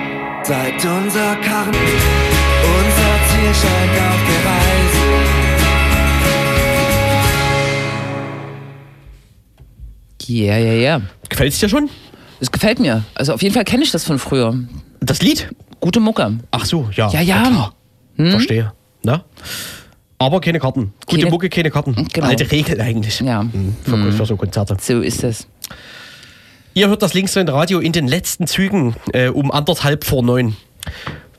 Seit unser Karren unser Ziel scheint auf der Reise.
Ja, ja, ja.
Gefällt's dir schon?
Es gefällt mir. Also auf jeden Fall kenne ich das von früher.
Das Lied?
Gute Mucke.
Ach so, ja.
Ja, ja.
Na klar. Verstehe. Na? Aber keine Karten. Gute
Keine-
Mucke, keine Karten.
Genau.
Alte Regel eigentlich.
Ja.
Hm, Für, für so Konzerte.
So ist es.
Ihr hört das Linksdrehende Radio in den letzten Zügen äh, um anderthalb vor neun.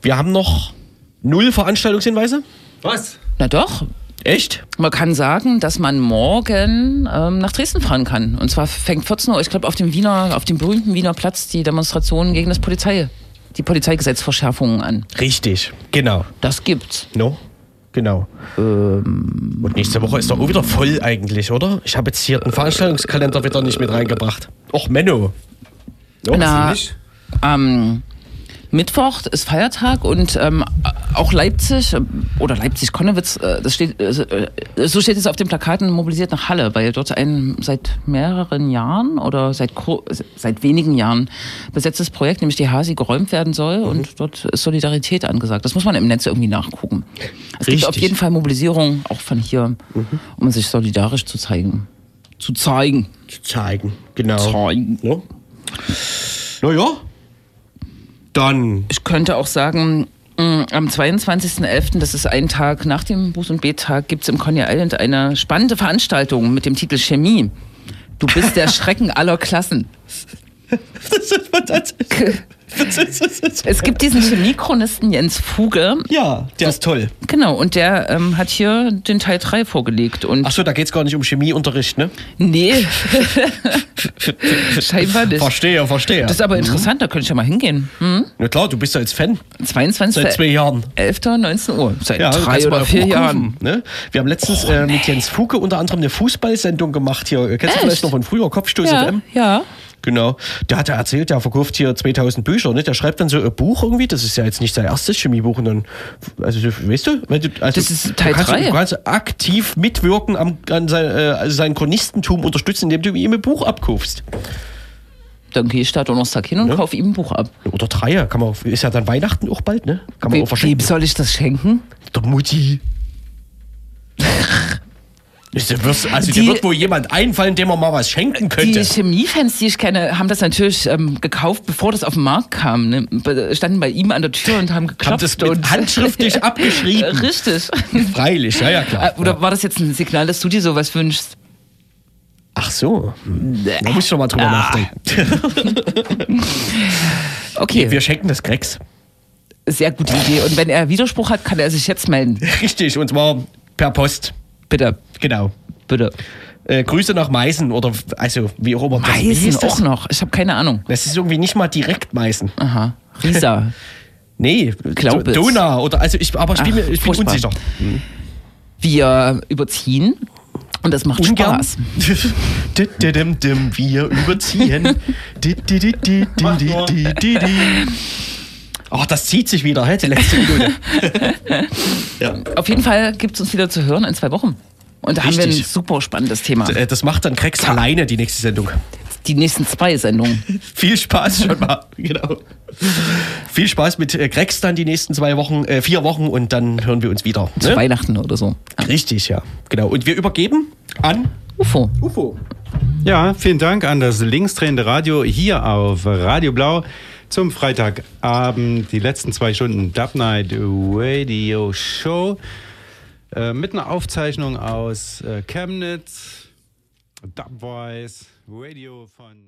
Wir haben noch null Veranstaltungshinweise.
Was?
Na doch.
Echt?
Man kann sagen, dass man morgen ähm, nach Dresden fahren kann. Und zwar fängt 14 Uhr, ich glaube, auf dem Wiener, auf dem berühmten Wiener Platz die Demonstration gegen das Polizei, die Polizeigesetzverschärfungen an.
Richtig, genau.
Das gibt's.
No? Genau.
Ähm.
Und nächste Woche ist doch auch wieder voll eigentlich, oder? Ich habe jetzt hier den Veranstaltungskalender wieder nicht mit reingebracht. Och, Menno.
Na,
nicht?
am Mittwoch ist Feiertag und ähm, auch Leipzig äh, oder Leipzig-Konnewitz, äh, das steht, äh, äh, so steht es auf den Plakaten, mobilisiert nach Halle, weil dort ein seit mehreren Jahren oder seit, seit wenigen Jahren besetztes Projekt, nämlich die Hasi, geräumt werden soll
Mhm.
und dort ist Solidarität angesagt. Das muss man im Netz irgendwie nachgucken. Es gibt
Richtig.
auf jeden Fall Mobilisierung, auch von hier,
Mhm.
um sich solidarisch zu zeigen. Zu zeigen.
Zu zeigen. Genau.
Zeigen.
Ja. Naja. Dann.
Ich könnte auch sagen, am 22.11., das ist ein Tag nach dem Buß- und Bet-Tag, gibt es im Coney Island eine spannende Veranstaltung mit dem Titel Chemie. Du bist der Schrecken aller Klassen. Es gibt diesen Chemiechronisten Jens Fuge.
ja, der ist toll.
Genau, und der ähm, hat hier den Teil 3 vorgelegt.
Achso, da geht es gar nicht um Chemieunterricht, ne?
nee, scheinbar nicht.
Verstehe, verstehe.
Das ist aber interessant, da könnte ich ja mal hingehen. Hm?
Na klar, du bist ja jetzt Fan.
22.
Seit zwei Jahren.
11. 19 Uhr. Seit
Ja, du
drei oder vier Jahren.
Ne? Wir haben letztens äh, mit Jens Fuke unter anderem eine Fußballsendung gemacht hier. Kennst du
Echt?
vielleicht noch von früher, Kopfstoß
Ja,
FM?
ja.
Genau. Der hat ja erzählt, der verkauft hier 2000 Bücher. Ne? Der schreibt dann so ein Buch irgendwie. Das ist ja jetzt nicht sein erstes Chemiebuch. Und dann, also, so, weißt du? Wenn du also,
Das ist Teil
du kannst,
drei.
Du kannst aktiv mitwirken am, an sein, äh, also sein Chronistentum unterstützen, indem du ihm ein Buch abkaufst.
Dann gehe ich da Donnerstag hin und
Ja.
kaufe ihm ein Buch ab.
Oder Dreier. Kann man, ist ja dann Weihnachten auch bald, ne? Kann man
Wem,
auch verschenken.
wem soll ich das schenken?
Der Mutti. Also
Die-
dir wird wohl jemand einfallen, dem man mal was schenken könnte.
Die Chemiefans, die ich kenne, haben das natürlich ähm, gekauft, bevor das auf den Markt kam. Ne? Standen bei ihm an der Tür und haben geklopft.
Haben das
und
handschriftlich abgeschrieben.
Richtig.
Freilich, ja, ja, klar.
Äh, Oder war das jetzt ein Signal, dass du dir sowas wünschst?
Ach so. Da muss ich noch mal drüber nachdenken.
Okay,
Wir schenken das Grex.
sehr gute Idee. Und wenn er Widerspruch hat, kann er sich jetzt melden.
Richtig, und zwar per Post.
Bitte,
Genau.
bitte.
Äh, Grüße nach Meißen oder also wie auch immer.
Meißen
das?
auch noch. Ich habe keine Ahnung.
Das ist irgendwie nicht mal direkt Meißen.
Aha. Riesa.
Nee,
Glaub
Do-
es.
Donau oder also ich aber ich bin,
Ach,
mir, ich bin unsicher.
Wir überziehen und das macht
Ungern.
Spaß.
Wir überziehen. Ach, das zieht sich wieder, hä, die letzte Minute. ja.
Auf jeden Fall gibt es uns wieder zu hören in zwei Wochen. Und da haben wir ein
Richtig.
super spannendes Thema.
Äh, Das macht dann Krex alleine die nächste Sendung.
Die nächsten zwei Sendungen.
Viel Spaß schon mal. genau. Viel Spaß mit äh, Krex dann die nächsten zwei Wochen, äh, vier Wochen und dann hören wir uns wieder.
Zu
Ne?
Weihnachten oder so.
Richtig, ja. Genau. Und wir übergeben an
UFO.
UFO.
Ja, vielen Dank an das linksdrehende Radio hier auf Radio Blau zum Freitagabend. Die letzten zwei Stunden Dub Night Radio Show äh, mit einer Aufzeichnung aus äh, Chemnitz. Dub Voice Radio von.